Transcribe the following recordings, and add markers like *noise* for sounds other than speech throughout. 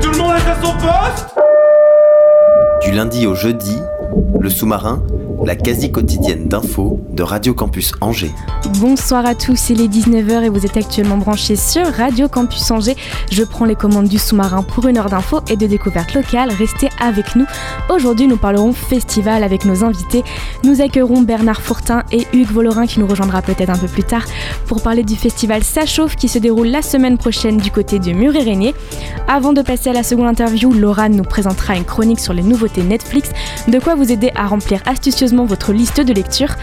Tout le monde est à son poste. Du lundi au jeudi, le sous-marin, la quasi quotidienne d'infos de Radio Campus Angers. Bonsoir à tous, il est 19h et vous êtes actuellement branchés sur Radio Campus Angers. Je prends les commandes du sous-marin pour une heure d'infos et de découverte locale. Restez avec nous. Aujourd'hui, nous parlerons festival avec nos invités. Nous accueillerons Bernard Fourtin et Hugues Volorin qui nous rejoindra peut-être un peu plus tard pour parler du festival Ça qui se déroule la semaine prochaine du côté de Muret-Régnier. Avant de passer à la seconde interview, Laura nous présentera une chronique sur les nouveautés Netflix, de quoi vous aider à remplir astucieusement votre liste de lecture.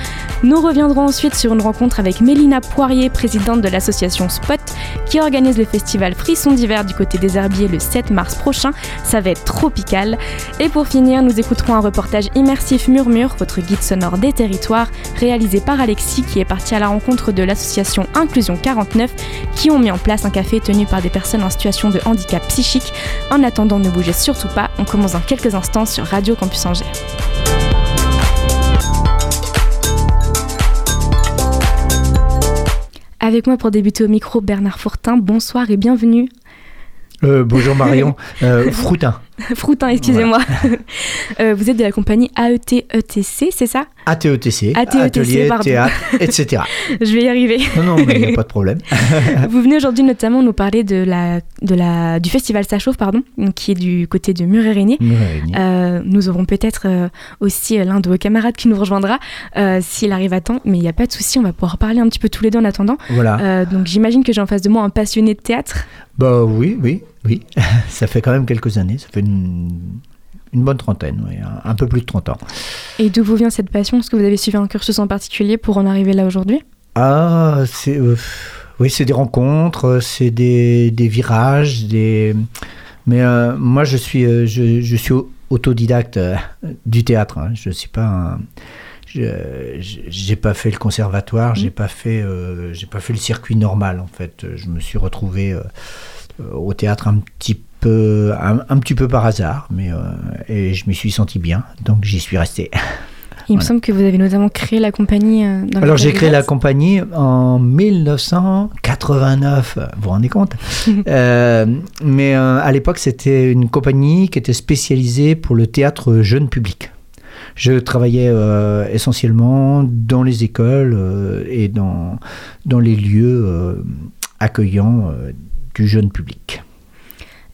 Nous reviendrons ensuite sur une rencontre avec Mélina Poirier, présidente de l'association Spot, qui organise le festival Frisson d'hiver du côté des Herbiers le 7 mars prochain. Ça va être tropical. Et pour finir, nous écouterons un reportage immersif Murmure, votre guide sonore des territoires, réalisé par Alexis, qui est parti à la rencontre de l'association Inclusion 49, qui ont mis en place un café tenu par des personnes en situation de handicap psychique. En attendant, ne bougez surtout pas, on commence dans quelques instants sur Radio Campus Angers. Avec moi pour débuter au micro, Bernard Fourtin. Bonsoir et bienvenue. Euh, bonjour Marion, *laughs* euh, Froutin, *laughs* Froutin, excusez-moi. *laughs* Euh, vous êtes de la compagnie E AET-ETC, c'est ça? ATETC, ATETC, atelier, pardon. théâtre, etc. *laughs* Je vais y arriver. Non, non, mais il n'y a pas de problème. Vous venez aujourd'hui notamment nous parler de la, de la, du festival Ça chauffe, pardon, qui est du côté de Muret-Régnier. Euh, nous aurons peut-être euh, aussi l'un de vos camarades qui nous rejoindra euh, s'il arrive à temps, mais il n'y a pas de souci, on va pouvoir parler un petit peu tous les deux en attendant. Voilà. Donc j'imagine que j'ai en face de moi un passionné de théâtre. Bah oui, oui, oui. *laughs* Ça fait quand même quelques années, ça fait une, une bonne trentaine, oui, un, un peu plus de 30 ans. Et d'où vous vient cette passion? Est-ce que vous avez suivi un cursus en particulier pour en arriver là aujourd'hui? Ah, c'est euh, oui, c'est des rencontres, c'est des, des virages, des. Mais euh, moi, je suis, euh, je, je suis au- autodidacte du théâtre. hein. Je suis pas un. J'ai pas fait le conservatoire, j'ai pas fait, euh, j'ai pas fait le circuit normal en fait. Je me suis retrouvé euh, au théâtre un petit peu, un, un petit peu par hasard, mais euh, et je m'y suis senti bien, donc j'y suis resté. Il me semble que vous avez notamment créé la compagnie. euh, dans Alors j'ai créé la compagnie en 1989, vous vous rendez compte? *laughs* Euh, Mais euh, à l'époque c'était une compagnie qui était spécialisée pour le théâtre jeune public. Je travaillais euh, essentiellement dans les écoles et dans, dans les lieux accueillants du jeune public.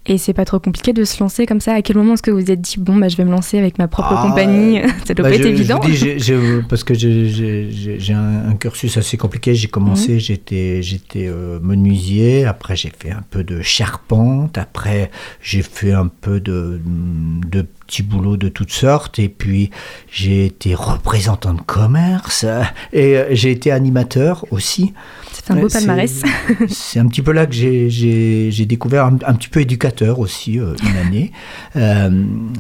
Et c'est pas trop compliqué de se lancer comme ça À quel moment est-ce que vous vous êtes dit, bon, bah, je vais me lancer avec ma propre Ah, compagnie *laughs* Ça doit Bah, pas être je évident. parce que j'ai- un, un cursus assez compliqué. J'ai commencé, Mhm. j'étais j'étais euh, menuisier. Après, j'ai fait un peu de charpente. Après, j'ai fait un peu de, de petits boulots de toutes sortes. Et puis, j'ai été représentant de commerce. Et euh, j'ai été animateur aussi. Fait un beau c'est- palmarès. *laughs* C'est un petit peu là que j'ai- découvert un, un petit peu éducateur aussi, euh, une *laughs* année. Euh,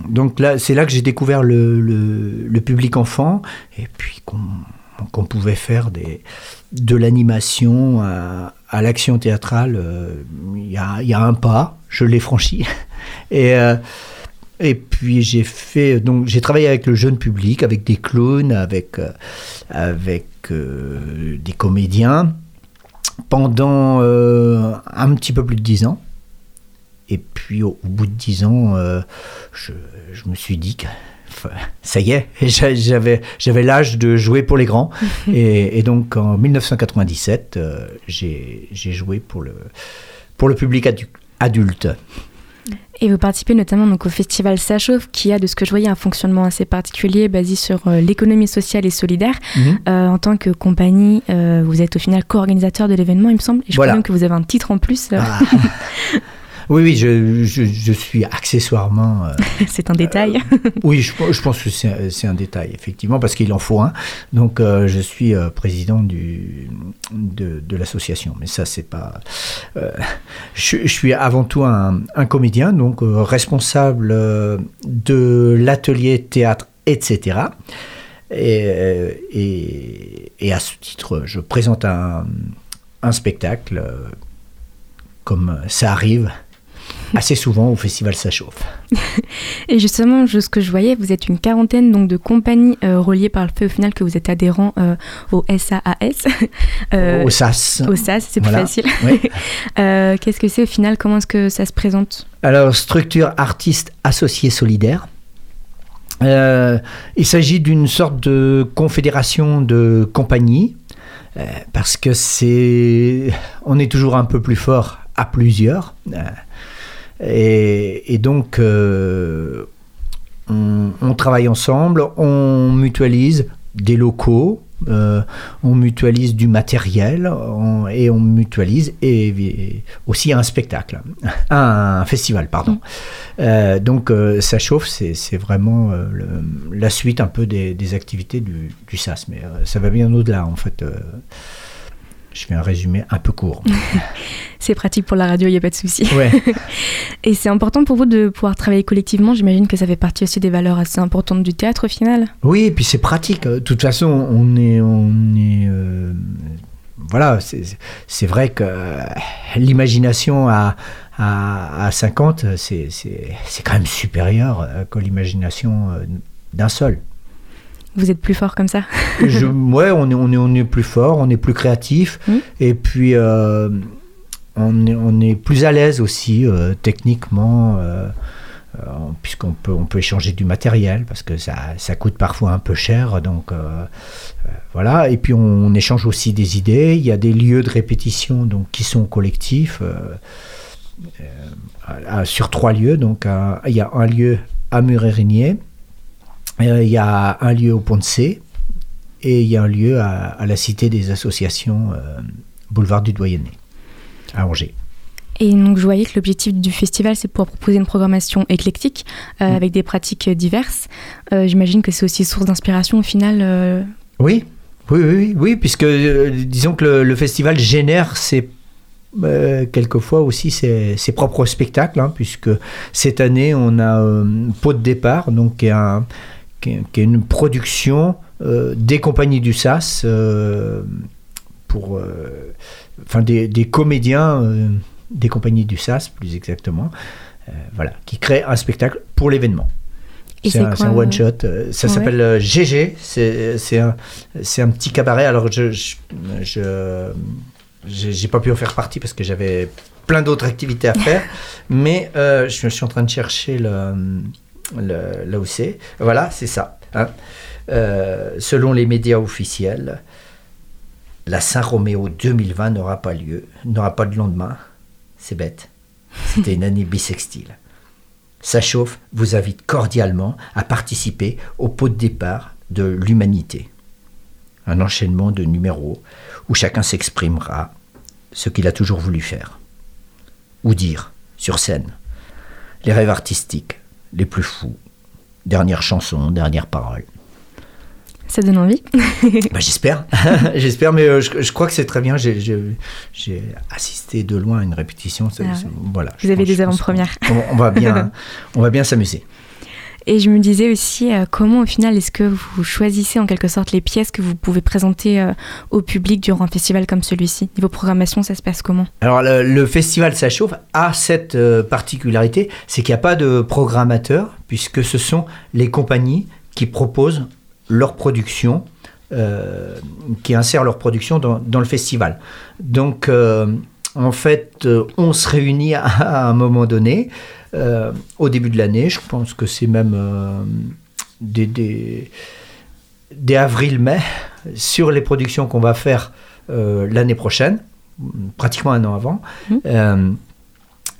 donc là, c'est là que j'ai découvert le, le- le public enfant et puis qu'on qu'on pouvait faire des, de l'animation à, à l'action théâtrale. euh, Il y, a, y a un pas, je l'ai franchi. *laughs* Et, euh, et puis j'ai fait donc j'ai travaillé avec le jeune public, avec des clowns, avec euh, avec euh, des comédiens pendant euh, un petit peu plus de dix ans. Et puis au, au bout de dix ans, euh, je, je me suis dit que enfin, *laughs* ça y est, *laughs* j'a- j'avais j'avais l'âge de jouer pour les grands. *laughs* et, et donc en 1997, euh, j'ai j'ai joué pour le pour le public adu- adulte. Et vous participez notamment donc au festival Ça chauffe, qui a, de ce que je voyais, un fonctionnement assez particulier basé sur euh, l'économie sociale et solidaire. Mhm. Euh, en tant que compagnie, euh, vous êtes au final co-organisateur de l'événement, il me semble. Et je Voilà. crois même que vous avez un titre en plus. Ah. *laughs* Oui, oui, je, je- je suis accessoirement. euh, *laughs* C'est un détail. oui, je, je pense que c'est c'est un détail, effectivement, parce qu'il en faut un. Donc, euh, je suis euh, président du, de, de l'association. Mais ça, c'est pas. euh, je, suis avant tout un, un comédien, donc euh, responsable euh, de l'atelier théâtre, etc. Et, euh, et, et à ce titre, je présente un, un spectacle, euh, comme ça arrive assez souvent au festival Ça chauffe. *laughs* Et justement, je- ce que je voyais, vous êtes une quarantaine donc de compagnies euh, reliées par le fait au final que vous êtes adhérent euh, au SAAS. *laughs* Euh, au SAS. au SAS, c'est plus Voilà. facile. Oui. *laughs* Qu'est-ce que c'est au final Comment est-ce que ça se présente? Alors, structure artistes associés solidaires. Euh, il s'agit d'une sorte de confédération de compagnies, parce que c'est, on est toujours un peu plus fort à plusieurs, et, et donc euh, on, on travaille ensemble, on mutualise des locaux, euh, on mutualise du matériel on- et on mutualise et, et aussi un spectacle, *laughs* un festival, pardon. Euh, donc euh, ça chauffe, c'est vraiment le- la suite un peu des, des activités du, du SAS, mais ça va bien au-delà en fait. Je fais un résumé un peu court. *laughs* C'est pratique pour la radio, il n'y a pas de souci. Ouais. *laughs* Et c'est important pour vous de pouvoir travailler collectivement. J'imagine que ça fait partie aussi des valeurs assez importantes du théâtre au final. Oui, et puis c'est pratique. De toute façon, on est, on est, euh, voilà, c'est vrai que l'imagination à, à, à 50, c'est c'est- c'est quand même supérieur euh, que l'imagination euh, d'un seul. Vous êtes plus fort comme ça. *laughs* Je, *laughs* ouais, on est, on, est, on est plus fort, on est plus créatif, et puis euh, on, est, on est plus à l'aise aussi euh, techniquement, euh, puisqu'on peut, on peut échanger du matériel, parce que ça, ça coûte parfois un peu cher, donc voilà. Et puis on, on échange aussi des idées. Il y a des lieux de répétition donc qui sont collectifs. sur trois lieux, donc il y a un lieu à Murérigné, il y a un lieu au Pont de C, et il y a un lieu à, à la Cité des Associations, euh, boulevard du Doyenné, à Angers. Et donc je voyais que l'objectif du festival, c'est de pouvoir proposer une programmation éclectique euh, Mm. avec des pratiques euh, diverses. Euh, J'imagine que c'est aussi source d'inspiration au final. euh, Oui, oui, oui, oui, oui, puisque euh, disons que le, le festival génère ses, euh, quelquefois aussi ses, ses propres spectacles, hein, puisque cette année on a euh, Pot de départ, donc qui est, un- qui est- qui est une production euh, des compagnies du SAS euh, pour, euh, enfin des, des comédiens des compagnies du SAS plus exactement, voilà, qui créent un spectacle pour l'événement. C'est un, quoi, c'est un one shot. euh, Ça ouais. s'appelle euh, GG. C'est un, un petit cabaret. Alors je j'ai pas pu en faire partie parce que j'avais plein d'autres activités à faire. *laughs* mais euh, je, suis en train de chercher le- là où c'est. Voilà, c'est ça. hein. Euh, selon les médias officiels, la Saint-Roméo 2020 n'aura pas lieu, n'aura pas de lendemain. C'est bête. C'était une année bissextile. Ça chauffe vous invite cordialement à participer au pot de départ de l'humanité. Un enchaînement de numéros où chacun s'exprimera ce qu'il a toujours voulu faire. Ou dire, sur scène. Les rêves artistiques, les plus fous. Dernière chanson, dernière parole. Ça donne envie. *laughs* Bah, j'espère, *laughs* j'espère, mais euh, je, je crois que c'est très bien. J'ai- assisté de loin à une répétition. Ah ouais. voilà, Vous avez des avant-premières. on va bien, *laughs* on va bien s'amuser. Et je me disais aussi, euh, comment au final est-ce que vous choisissez en quelque sorte les pièces que vous pouvez présenter euh, au public durant un festival comme celui-ci? Niveau programmation, ça se passe comment? Alors le, festival Ça chauffe a cette euh, particularité, c'est qu'il n'y a pas de programmateur, puisque ce sont les compagnies qui proposent leur production, qui insèrent leur production dans, le festival. Donc en fait, on se réunit à un moment donné, euh, au début de l'année, je pense que c'est même euh, des, des, des avril-mai, sur les productions qu'on va faire euh, l'année prochaine, pratiquement un an avant. Mhm. Euh,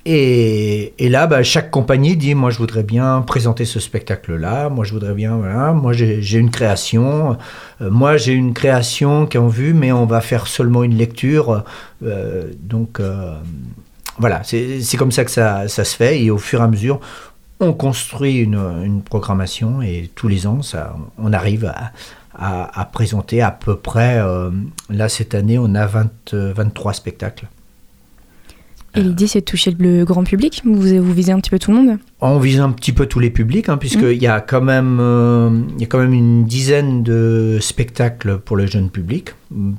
et, et là, bah, chaque compagnie dit, moi je voudrais bien présenter ce spectacle-là, moi je voudrais bien, voilà, moi j'ai une création, euh, moi j'ai une création qui est en vue, mais on va faire seulement une lecture. euh, donc euh, voilà, c'est comme ça que ça, se fait. Et au fur et à mesure, on construit une, programmation et tous les ans, ça, on arrive à, présenter à peu près. euh, là, cette année, on a 20, euh, 23 spectacles. Et l'idée, c'est de toucher le grand public vous, vous visez un petit peu tout le monde On vise un petit peu tous les publics, hein, Mm. puisqu'il y, a quand même, euh, il y a quand même une dizaine de spectacles pour le jeune public,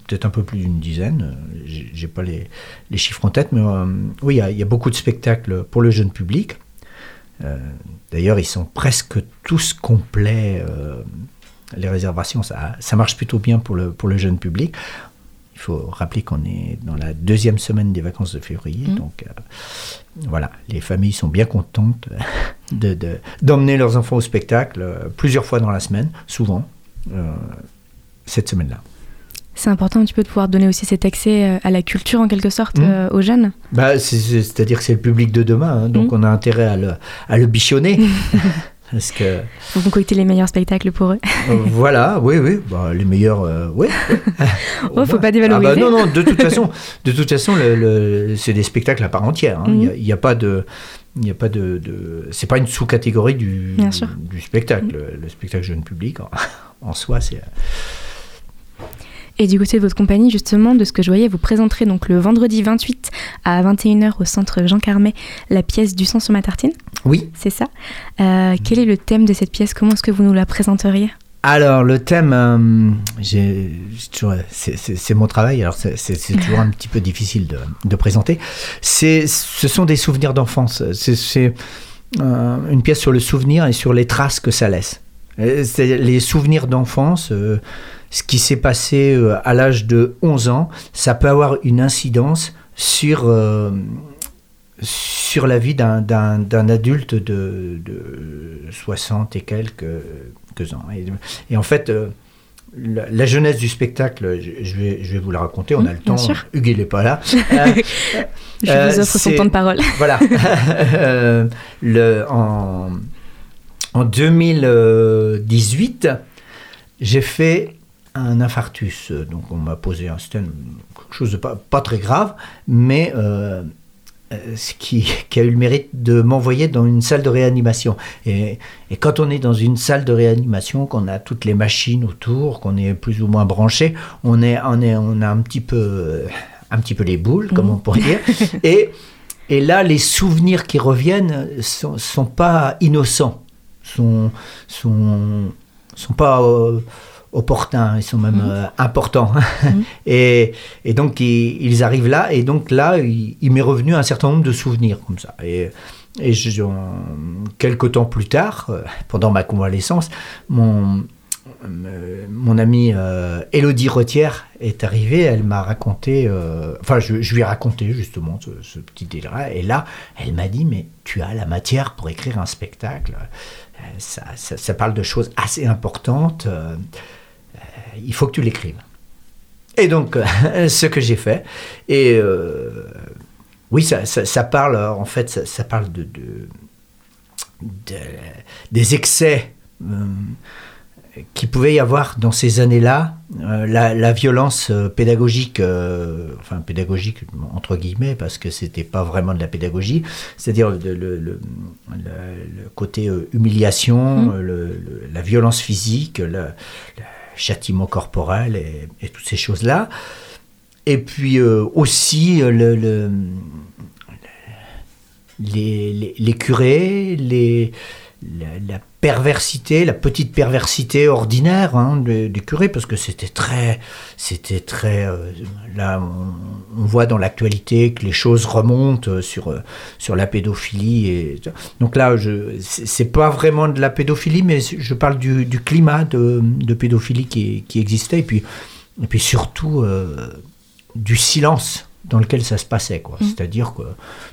peut-être un peu plus d'une dizaine, j'ai pas les, les chiffres en tête, mais euh, oui, il y, a, il y a beaucoup de spectacles pour le jeune public. Euh, D'ailleurs, ils sont presque tous complets. les réservations, ça, ça marche plutôt bien pour le, pour le jeune public. Il faut rappeler qu'on est dans la deuxième semaine des vacances de février, Mhm. donc euh, voilà, les familles sont bien contentes *laughs* de- de- d'emmener leurs enfants au spectacle euh, plusieurs fois dans la semaine, souvent, euh, cette semaine-là. C'est important un petit peu de pouvoir donner aussi cet accès à la culture en quelque sorte euh, aux jeunes. Bah, c'est- c'est- C'est-à-dire que c'est le public de demain, hein, donc Mhm. on a intérêt à le, à le bichonner. *laughs* Parce que, Vous concoctez les meilleurs spectacles pour eux. euh, voilà, oui, oui, bah, les meilleurs, euh, oui. *laughs* Oh, faut pas dévaloriser. Ah bah non, non, de toute façon, de toute façon le, le- c'est des spectacles à part entière. hein. Il Mhm. n'y y a pas de. Il n'y a pas de, de- c'est pas une sous-catégorie du, spectacle. Le, le spectacle jeune public, en, en soi, c'est. Et du côté de votre compagnie, justement, de ce que je voyais, vous présenterez donc le vendredi 28 à 21h au centre Jean Carmet la pièce du sang sur ma tartine, Oui. c'est ça Euh, Quel est le thème de cette pièce? Comment est-ce que vous nous la présenteriez? Alors, le thème, euh, c'est mon travail, alors c'est toujours un petit peu difficile de, de présenter. Ce sont des souvenirs d'enfance. C'est- euh, une pièce sur le souvenir et sur les traces que ça laisse. Les souvenirs d'enfance, euh, ce qui s'est passé euh, à l'âge de 11 ans, ça peut avoir une incidence sur, euh, sur la vie d'un- d'un d'un adulte de, de 60 et quelques, quelques ans. Et, et en fait, euh, la, la jeunesse du spectacle, je, je vais, je vais vous la raconter, on Mmh, a le bien temps, sûr. Hugues il n'est pas là. *laughs* Euh, Je vous offre son temps de parole. *laughs* voilà. Le, en, en 2018, j'ai fait un infarctus. Donc, on m'a posé un stent, quelque chose de pas, pas très grave, mais euh, euh, ce qui, *laughs* qui a eu le mérite de m'envoyer dans une salle de réanimation. Et, et quand on est dans une salle de réanimation, qu'on a toutes les machines autour, qu'on est plus ou moins branché, on, est, on, est, on a un petit peu, euh, un petit peu les boules, comme Mhm. on pourrait dire. *laughs* Et, et là, les souvenirs qui reviennent sont, sont pas innocents, sont, sont, sont pas euh, opportuns, ils sont même Mhm. euh, importants. Mhm. *laughs* et, et donc, ils, ils arrivent là, et donc là, il, il m'est revenu un certain nombre de souvenirs comme ça. Et, et je, quelques temps plus tard, euh, pendant ma convalescence, mon, euh, mon amie euh, Élodie Retière est arrivée, elle m'a raconté, euh, enfin je, je lui ai raconté justement ce, ce petit délire-là, et là elle m'a dit mais tu as la matière pour écrire un spectacle, ça, ça- ça parle de choses assez importantes, euh, il faut que tu l'écrives. Et donc euh, *laughs* ce que j'ai fait, et euh, oui ça, ça- ça parle en fait ça, ça parle de, de- de- des excès. euh, qui pouvait y avoir dans ces années-là, euh, la, la violence pédagogique, enfin pédagogique entre guillemets, parce que c'était pas vraiment de la pédagogie, c'est-à-dire le, le- le- le- le côté humiliation, le- la violence physique, le châtiment corporel et, toutes ces choses-là. Et puis euh, aussi euh, le, le- les, les- curés, les, la perversité, la petite perversité ordinaire hein, des, curés, parce que c'était très, c'était très. euh, là, on, voit dans l'actualité que les choses remontent euh, sur euh, sur la pédophilie et donc là, je, c'est pas vraiment de la pédophilie, mais je parle du, du climat de, de pédophilie qui, qui existait et puis et puis surtout du silence dans lequel ça se passait. quoi. Mhm. C'est-à-dire que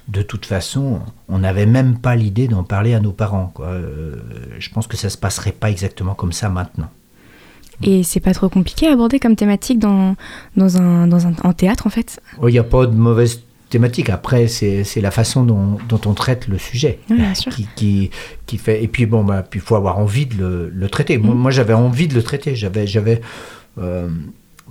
de toute façon, on n'avait même pas l'idée d'en parler à nos parents. quoi. Euh, je pense que ça se passerait pas exactement comme ça maintenant. Et c'est pas trop compliqué à aborder comme thématique dans, dans, un, dans un en théâtre en fait? Il n'y a pas de mauvaise thématique. Après, c'est c'est la façon dont, dont on traite le sujet Oui, bien sûr. qui, qui, qui fait. Et puis bon, bah, il faut avoir envie de le, le traiter. Moi, Mhm. moi, j'avais envie de le traiter. J'avais, j'avais. euh,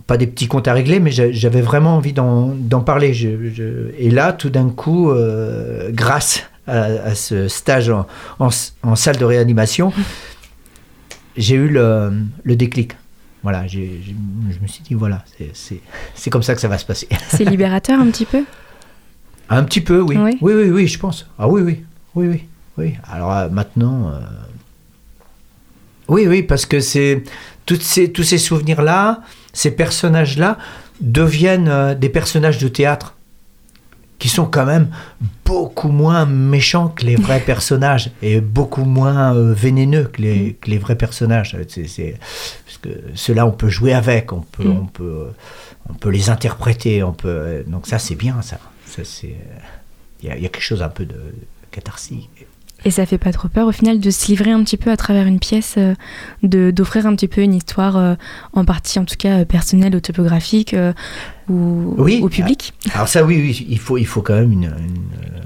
pas des petits comptes à régler, mais j'a- j'avais vraiment envie d'en parler. Je- je- et là, tout d'un coup, euh, grâce à, à ce stage en, en s- en salle de réanimation, j'ai eu le, le déclic. Voilà, je me suis dit, voilà, c'est- comme ça que ça va se passer. C'est libérateur un petit peu? Un petit peu, oui. Oui. Oui, oui, oui, je pense. Ah oui, oui, oui, oui. oui. Alors euh, maintenant, euh, oui, oui, parce que c'est ces, tous ces souvenirs-là, ces personnages-là deviennent euh, des personnages de théâtre qui sont quand même beaucoup moins méchants que les vrais *laughs* personnages et beaucoup moins euh, vénéneux que les, que les vrais personnages. C'est, c'est- parce que ceux-là, on peut jouer avec, on peut, Mm. on peut, on peut les interpréter, on peut. Donc ça, c'est bien, ça. Ça, c'est. Il y, a- il y a quelque chose un peu de catharsique. Et ça fait pas trop peur au final de se livrer un petit peu à travers une pièce, euh, de d'offrir un petit peu une histoire euh, en partie en tout cas euh, personnelle, autobiographique euh, ou Oui. au public. Alors ça, oui, oui, il faut, il faut quand même une. une,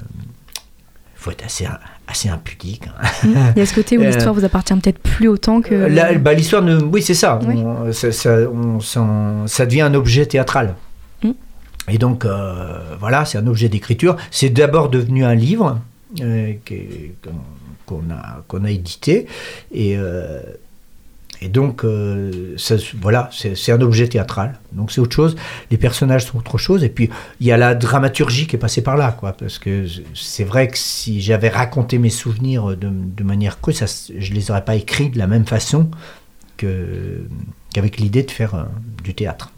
faut être assez, assez impudique. hein. Il y a ce côté où *laughs* l'histoire vous appartient peut-être plus autant que. Bah, l'histoire ne... Oui, c'est ça. Oui. On- ça, ça- on s'en- ça devient un objet théâtral. Mm. Et donc, voilà, c'est un objet d'écriture. C'est d'abord devenu un livre qu'on qu'on a, a édité. Et, euh, et donc, euh, ça, voilà, c'est un objet théâtral. Donc, c'est autre chose. Les personnages sont autre chose. Et puis, il y a la dramaturgie qui est passée par là. Quoi, parce que c'est vrai que si j'avais raconté mes souvenirs de, de manière crue, ça, je les aurais pas écrits de la même façon qu'avec l'idée de faire euh, du théâtre.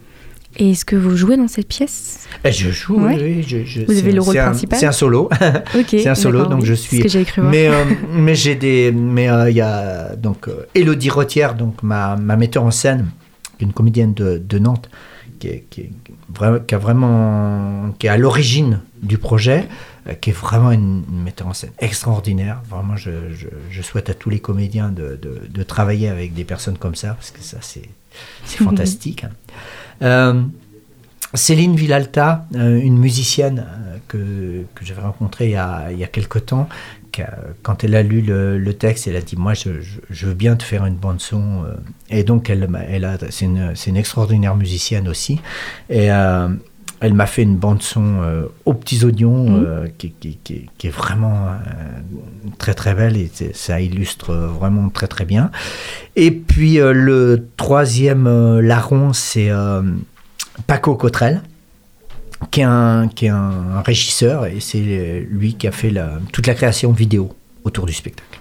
Et est-ce que vous jouez dans cette pièce? Et je joue, Ouais. oui, oui, je- je- Vous avez le rôle principal? C'est un solo. *laughs* C'est un solo, donc oui. je C'est suis- ce que j'ai cru mais euh, *laughs* mais j'ai des mais euh, il y a donc euh, Élodie Rotière, donc ma, ma metteur en scène, une comédienne de, de Nantes, qui est, qui, est vraiment, qui a vraiment qui est à l'origine du projet, euh, qui est vraiment une, une metteur en scène extraordinaire. Vraiment, je, souhaite à tous les comédiens de, de, de travailler avec des personnes comme ça, parce que ça c'est c'est *laughs* fantastique. Euh, Céline Villalta, euh, une musicienne euh, que, que j'avais rencontrée il y a, il y a quelque temps, quand elle a lu le, texte, elle a dit Moi, je, veux bien te faire une bande-son. Et donc, elle, elle c'est, une, une extraordinaire musicienne aussi. Et elle m'a fait une bande-son euh, aux petits oignons euh, qui, qui- qui- qui est vraiment euh, très très belle et ça illustre euh, vraiment très très bien. Et puis, le troisième larron, c'est. Paco Cotrel, qui est un, qui est un régisseur, et c'est lui qui a fait la- toute la création vidéo autour du spectacle.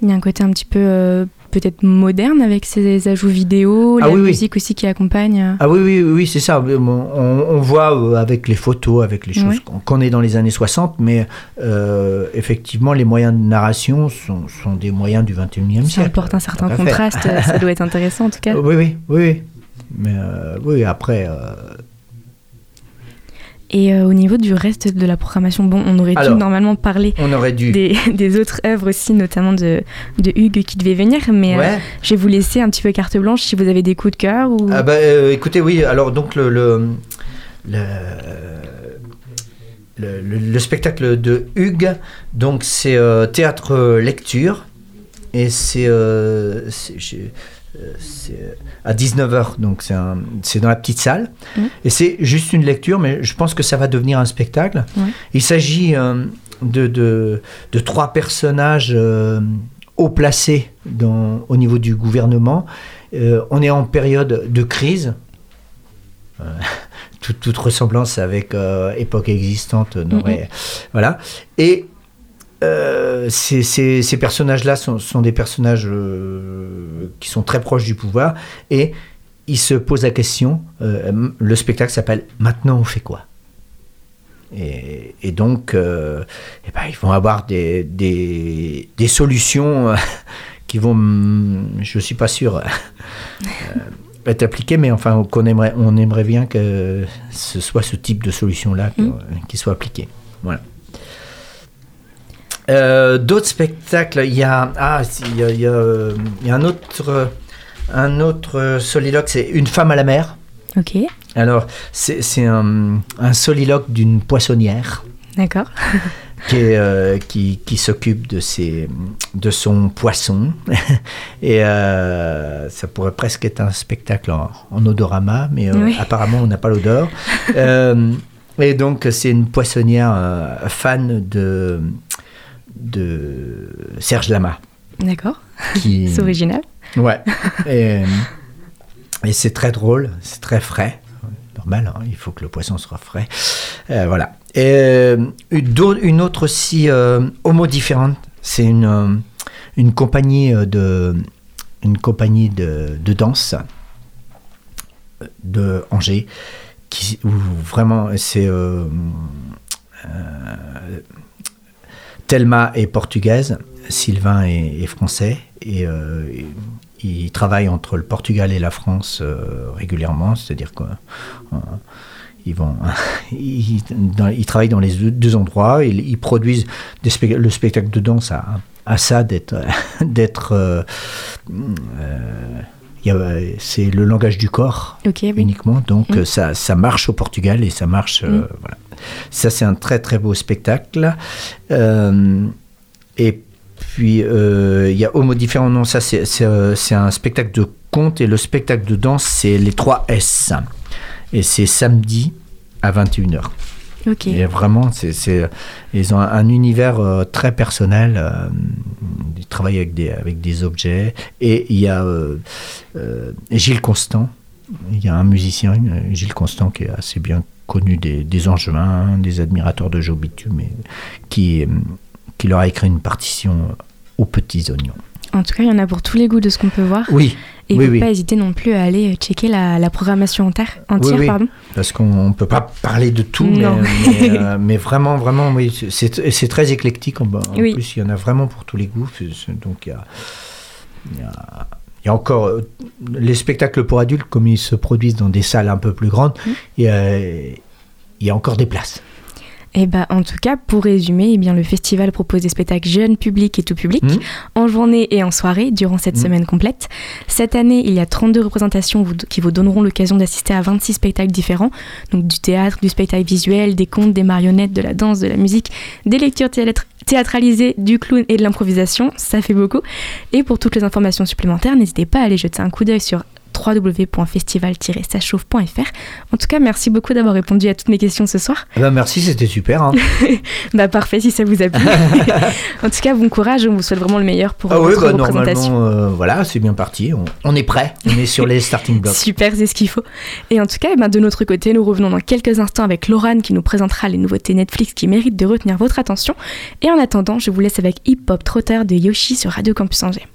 Il y a un côté un petit peu peut-être moderne avec ces ajouts vidéo, Ah la oui, oui. musique aussi qui accompagne. Ah oui, oui, oui, c'est ça. On, on voit euh, avec les photos, avec les choses qu'on est dans les années 60, mais euh, effectivement, les moyens de narration sont, sont des moyens du 21e Ça siècle. apporte un certain contraste, ça doit être intéressant en tout *laughs* cas. Oui, oui, oui, oui. Mais euh, oui, après, euh, Et euh, au niveau du reste de la programmation, bon, on aurait dû normalement parler on aurait dû. des, *laughs* des autres œuvres aussi, notamment de, de Hugues qui devait venir, mais euh, je vais vous laisser un petit peu carte blanche si vous avez des coups de cœur ou... Ah bah, euh, écoutez, oui, alors donc le, le, le, le- le- le spectacle de Hugues, donc c'est euh, théâtre-lecture, et c'est euh, euh, à 19h, donc c'est dans la petite salle, et c'est juste une lecture, mais je pense que ça va devenir un spectacle. Il s'agit euh, de, de, de trois personnages euh, haut placés dans, au niveau du gouvernement. Euh, on est en période de crise. *laughs* Toute, toute ressemblance avec époque existante n'aurait. Voilà. Et euh, ces, ces- ces personnages-là sont, sont des personnages euh, qui sont très proches du pouvoir et ils se posent la question. euh, le spectacle s'appelle Maintenant on fait quoi? Et, et donc, eh ben, ils vont avoir des, des, des solutions *laughs* qui vont, je ne suis pas sûr, *laughs* être appliquées, mais enfin, qu'on aimerait, on aimerait bien que ce soit ce type de solution-là que- Mm. qui soit appliqué. Voilà. Euh, D'autres spectacles, il y a, ah, il y a, il y a, euh, il y a un autre, euh, un autre soliloque, c'est Une femme à la mer. Ok, Alors, c'est un, un soliloque d'une poissonnière. d'accord. *laughs* qui, euh, qui, qui s'occupe de, ses, de son poisson. *laughs* Et euh, ça pourrait presque être un spectacle en, en odorama, mais euh, Oui. apparemment on n'a pas l'odeur. *laughs* Et donc c'est une poissonnière fan de, de Serge Lama. D'accord. Qui, *laughs* C'est original. Ouais. Et, et c'est très drôle, c'est très frais. Normal, hein, il faut que le poisson soit frais. Euh, voilà. Et euh, une, autre aussi, euh, homo différente, c'est une, euh, une compagnie euh, de, une compagnie de, de danse euh, de Angers, qui, où vraiment c'est. euh, euh, Thelma est portugaise, Sylvain est, est français, et euh, ils travaillent entre le Portugal et la France euh, régulièrement, c'est-à-dire qu'ils vont, *laughs* ils, dans- ils travaillent dans les deux, deux endroits, ils, ils produisent des le spectacle de danse à, à ça d'être, *laughs* d'être, euh, euh, il c'est le langage du corps oui. uniquement. Donc Mm. euh, ça, ça marche au Portugal et ça marche. euh, Mm. voilà. Ça, c'est un très très beau spectacle. Euh, et puis euh, il y a Homo différent. Non, ça c'est euh, c'est un spectacle de conte et le spectacle de danse c'est les 3 S. Et c'est samedi à 21h. Ok. Et vraiment, c'est, ils ont un, un univers euh, très personnel. euh, ils travaillent avec des, avec des objets. Et il y a euh, Gilles Constant. Il y a un musicien, Gilles Constant, qui est assez bien connu des, des Angevins, des admirateurs de Joe Bitume, et qui, euh, qui leur a écrit une partition aux petits oignons. En tout cas, il y en a pour tous les goûts de ce qu'on peut voir. Oui, Et oui, faut oui. pas hésiter non plus à aller checker la, la programmation entière, entière oui. pardon. parce qu'on ne peut pas parler de tout, mais, euh, mais vraiment, vraiment, oui, c'est très éclectique. En, plus, il y en a vraiment pour tous les goûts. Donc, il y a, il y a- il y a encore euh, les spectacles pour adultes, comme ils se produisent dans des salles un peu plus grandes, Mmh. il, y a, il y a encore des places. Et bah, en tout cas, pour résumer, eh bien, le festival propose des spectacles jeunes, publics et tout public, Mhm. en journée et en soirée, durant cette Mhm. semaine complète. Cette année, il y a 32 représentations qui vous donneront l'occasion d'assister à 26 spectacles différents, donc du théâtre, du spectacle visuel, des contes, des marionnettes, de la danse, de la musique, des lectures théâtre- théâtralisées, du clown et de l'improvisation, ça fait beaucoup. Et pour toutes les informations supplémentaires, n'hésitez pas à aller jeter un coup d'œil sur www.festival-sachauffe.fr. En tout cas, merci beaucoup d'avoir répondu à toutes mes questions ce soir. Ben, merci, c'était super. hein. *laughs* Bah parfait si ça vous a plu. *laughs* en tout cas, bon courage, on vous souhaite vraiment le meilleur pour Ah oui, votre bah, représentation. euh, voilà, c'est bien parti. On, on est prêt. On est sur les starting blocks. *laughs* Super, c'est ce qu'il faut. Et en tout cas, eh ben, de notre côté, nous revenons dans quelques instants avec Laurane qui nous présentera les nouveautés Netflix qui méritent de retenir votre attention. Et en attendant, je vous laisse avec Hip Hop Trotter de Yoshi sur Radio Campus Angers.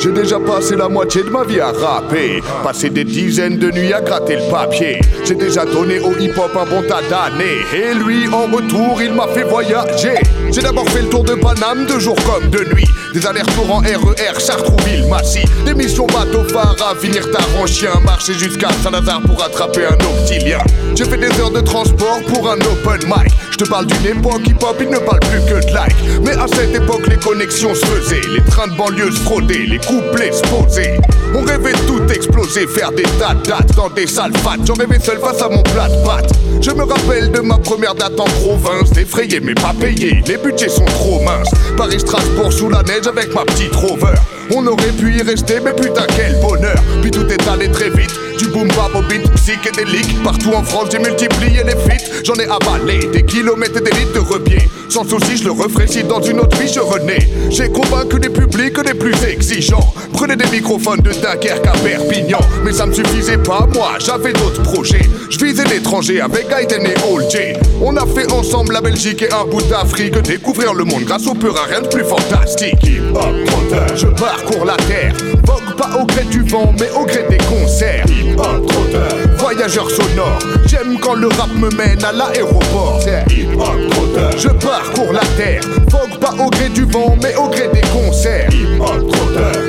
J'ai déjà passé la moitié de ma vie à rapper, passé des dizaines de nuits à gratter le papier. J'ai déjà donné au hip-hop un bon tas d'années, et lui en retour il m'a fait voyager. J'ai d'abord fait le tour de Paname de jour comme de nuit, des allers-retours en RER, Chartrouville, Massy, des missions bateau phare à finir tard en chien, marcher jusqu'à Saint-Lazare pour attraper un octilien. J'ai fait des heures de transport pour un open mic. Je te parle d'une époque hip-hop, il ne parle plus que de like. Mais à cette époque, les connexions se faisaient, les trains de banlieue se fraudaient, les couplets se posaient. On rêvait de tout exploser, faire des tas de dates dans des salles fat. J'en rêvais seul face à mon plat de pâtes. Je me rappelle de ma première date en province, effrayé mais pas payé. Les budgets sont trop minces. Paris-Strasbourg sous la neige avec ma petite rover. On aurait pu y rester, mais putain quel bonheur. Puis tout est allé très vite. Du boom bap au beat psychédélique. Partout en France, j'ai multiplié les feats. J'en ai avalé des kilomètres et des litres de repied. Sans souci, je le referai si dans une autre vie je renais. J'ai convaincu des publics les plus exigeants. Prenez des microphones de Dunkerque à Perpignan. Mais ça me suffisait pas, moi, j'avais d'autres projets. Je visais l'étranger avec Gaiden et Old J. On a fait ensemble la Belgique et un bout d'Afrique. Découvrir le monde grâce au pur à rien de plus fantastique. Parcours la terre. Vogue pas au gré du vent, mais au gré des concerts. Hip-hop voyageur sonore. J'aime quand le rap me mène à l'aéroport. Hip-hop je parcours la terre. Vogue pas au gré du vent, mais au gré des concerts. Hip-hop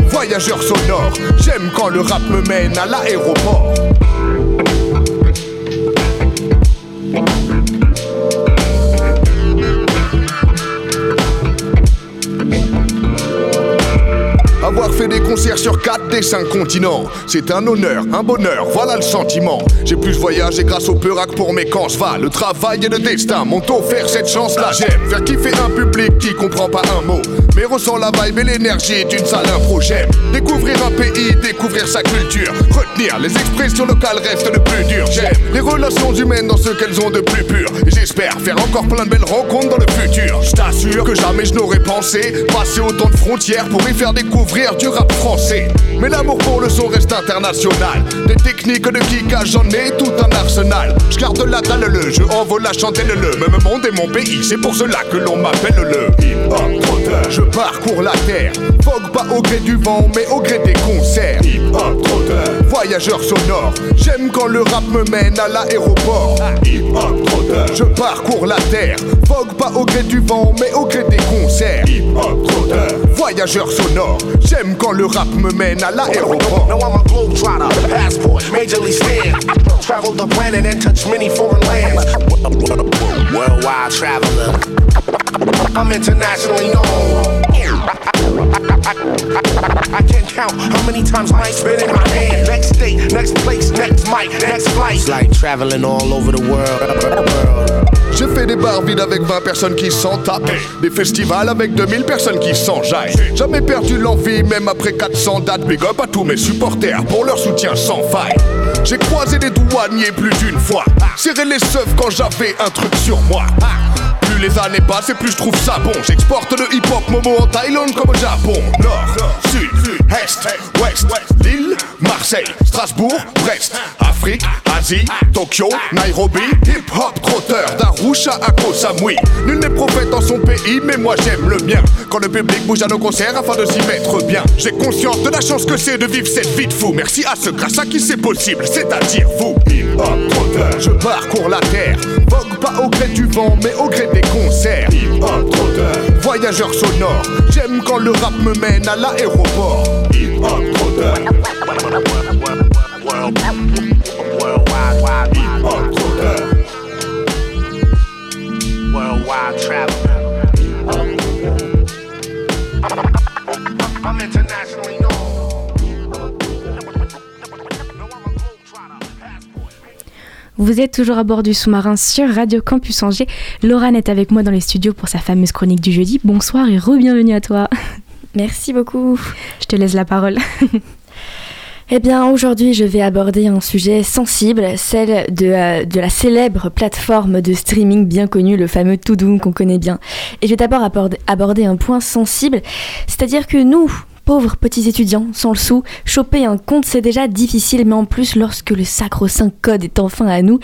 voyageur sonore. J'aime quand le rap me mène à l'aéroport. Avoir fait des concerts sur 4 des 5 continents, c'est un honneur, un bonheur, voilà le sentiment. J'ai plus voyagé grâce au Peurac pour mes camps va. Le travail et le destin m'ont offert cette chance-là. J'aime faire kiffer un public qui comprend pas un mot, mais ressent la vibe et l'énergie d'une salle impro. J'aime découvrir un pays, découvrir sa culture, retenir les expressions locales reste le plus dur. J'aime les relations humaines dans ce qu'elles ont de plus pur. J'espère faire encore plein de belles rencontres dans le futur. Je t'assure que jamais je n'aurais pensé passer autant de frontières pour y faire découvrir du rap français. Mais l'amour pour le son reste international. Des techniques de kickage, j'en ai tout un arsenal. Je garde la dalle, le jeu envole la chandelle, le même monde est mon pays. C'est pour cela que l'on m'appelle le hip-hop trotteur. Je parcours la terre, vogue pas au gré du vent, mais au gré des concerts. Hip-hop trotteur. Voyageur sonore, j'aime quand le rap me mène à l'aéroport. Hip-hop trotteur. Je parcours la terre, vogue pas au gré du vent, mais au gré des concerts. Hip-hop trotteur. Voyageur sonore, j'aime quand le rap me mène à l'aéroport. No, I'm a globetrotter, passport, majorly stand. Travel the planet and touch many foreign lands. Worldwide traveler. I'm internationally known. I can't count how many times mic spit in my hand. Next date, next place, next mic, next flight. It's like traveling all over the world. J'ai fait des bars vides avec 20 personnes qui s'en tapent. Des festivals avec 2000 personnes qui s'enjaillent Jamais perdu l'envie, même après 400 dates. Big up à tous mes supporters pour leur soutien sans faille. J'ai croisé des douaniers plus d'une fois. Serré les seufs quand j'avais un truc sur moi les années passent et plus je trouve ça bon. J'exporte le hip-hop Momo en Thaïlande comme au Japon. Nord, Sud, Est, Ouest, Lille, Marseille, Strasbourg, Brest Afrique, Asie, Tokyo, Nairobi. Hip-hop trotteur d'Arusha à Koh Samui. Nul n'est prophète dans son pays mais moi j'aime le mien. Quand le public bouge à nos concerts afin de s'y mettre bien. J'ai conscience de la chance que c'est de vivre cette vie de fou. Merci à ceux grâce à qui c'est possible, c'est-à-dire vous Hip-hop trotteur Je parcours la terre. Vogue pas au gré du vent mais au gré des concerts. Hip-hop trotteur Voyageur sonore. J'aime quand le rap me mène à l'aéroport. Hip-hop trotteur Worldwide, Hip-hop trotteur worldwide traveler. I'm internationally Vous êtes toujours à bord du sous-marin sur Radio Campus Angers. Laurane est avec moi dans les studios pour sa fameuse chronique du jeudi. Bonsoir et re-bienvenue à toi. Merci beaucoup. Je te laisse la parole. Eh bien, aujourd'hui, je vais aborder un sujet sensible, celle de, euh, de la célèbre plateforme de streaming bien connue, le fameux Toudoum qu'on connaît bien. Et je vais d'abord aborder un point sensible, c'est-à-dire que nous, pauvres petits étudiants, sans le sou, choper un compte c'est déjà difficile, mais en plus, lorsque le sacro-saint code est enfin à nous,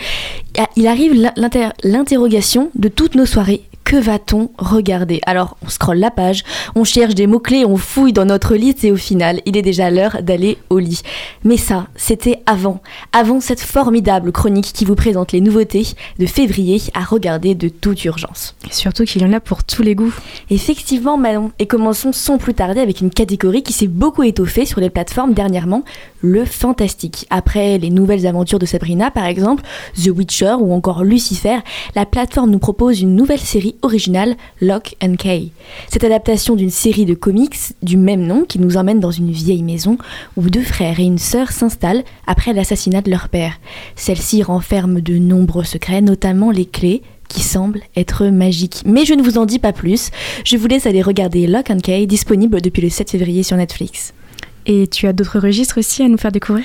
il arrive l'inter- l'interrogation de toutes nos soirées. Que va-t-on regarder? Alors, on scrolle la page, on cherche des mots-clés, on fouille dans notre liste et au final, il est déjà l'heure d'aller au lit. Mais ça, c'était avant. Avant cette formidable chronique qui vous présente les nouveautés de février à regarder de toute urgence. Et surtout qu'il y en a pour tous les goûts. Effectivement, Manon. Et commençons sans plus tarder avec une catégorie qui s'est beaucoup étoffée sur les plateformes dernièrement, le fantastique. Après les nouvelles aventures de Sabrina, par exemple, The Witcher ou encore Lucifer, la plateforme nous propose une nouvelle série originale, Lock and Key. Cette adaptation d'une série de comics du même nom qui nous emmène dans une vieille maison où deux frères et une sœur s'installent après l'assassinat de leur père. Celle-ci renferme de nombreux secrets, notamment les clés qui semblent être magiques. Mais je ne vous en dis pas plus. Je vous laisse aller regarder Lock and Key, disponible depuis le 7 février sur Netflix. Et tu as d'autres registres aussi à nous faire découvrir?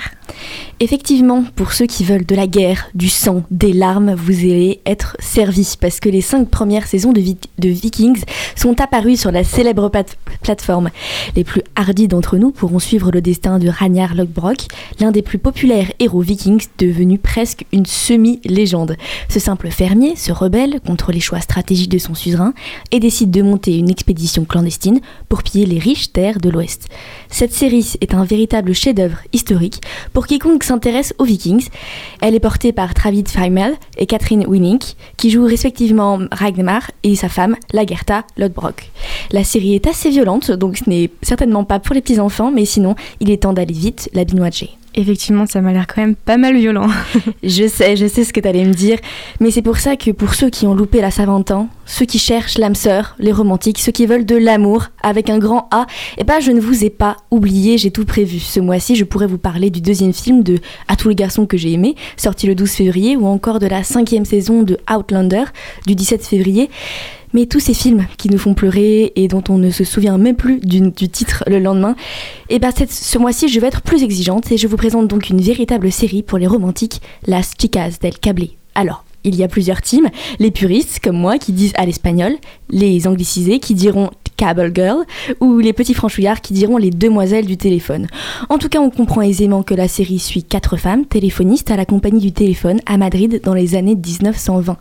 Effectivement, pour ceux qui veulent de la guerre, du sang, des larmes, vous allez être servis parce que les cinq premières saisons de, Vi- de Vikings sont apparues sur la célèbre plate- plateforme. Les plus hardis d'entre nous pourront suivre le destin de Ragnar Lothbrok, l'un des plus populaires héros vikings devenu presque une semi-légende. Ce simple fermier se rebelle contre les choix stratégiques de son suzerain et décide de monter une expédition clandestine pour piller les riches terres de l'Ouest. Cette série est un véritable chef-d'œuvre historique pour quiconque s'intéresse aux Vikings. Elle est portée par Travis Fimmel et Catherine Winnick, qui jouent respectivement Ragnar et sa femme, Lagertha Lodbrok. La série est assez violente, donc ce n'est certainement pas pour les petits enfants, mais sinon, il est temps d'aller vite la binouager. Effectivement, ça m'a l'air quand même pas mal violent. *laughs* je sais, je sais ce que tu allais me dire, mais c'est pour ça que pour ceux qui ont loupé la Saint-Valentin, ceux qui cherchent l'âme sœur, les romantiques, ceux qui veulent de l'amour avec un grand A, eh ben je ne vous ai pas oublié, j'ai tout prévu. Ce mois-ci, je pourrais vous parler du deuxième film de À tous les garçons que j'ai aimés, sorti le 12 février, ou encore de la cinquième saison de Outlander, du 17 février. Mais tous ces films qui nous font pleurer et dont on ne se souvient même plus du, titre le lendemain, et eh ben ce mois-ci je vais être plus exigeante et je vous présente donc une véritable série pour les romantiques, Las Chicas del Cable. Alors, il y a plusieurs teams, les puristes comme moi qui disent à l'espagnol, les anglicisés qui diront Cable Girl, ou les petits franchouillards qui diront les demoiselles du téléphone. En tout cas, on comprend aisément que la série suit quatre femmes téléphonistes à la compagnie du téléphone à Madrid dans les années 1920.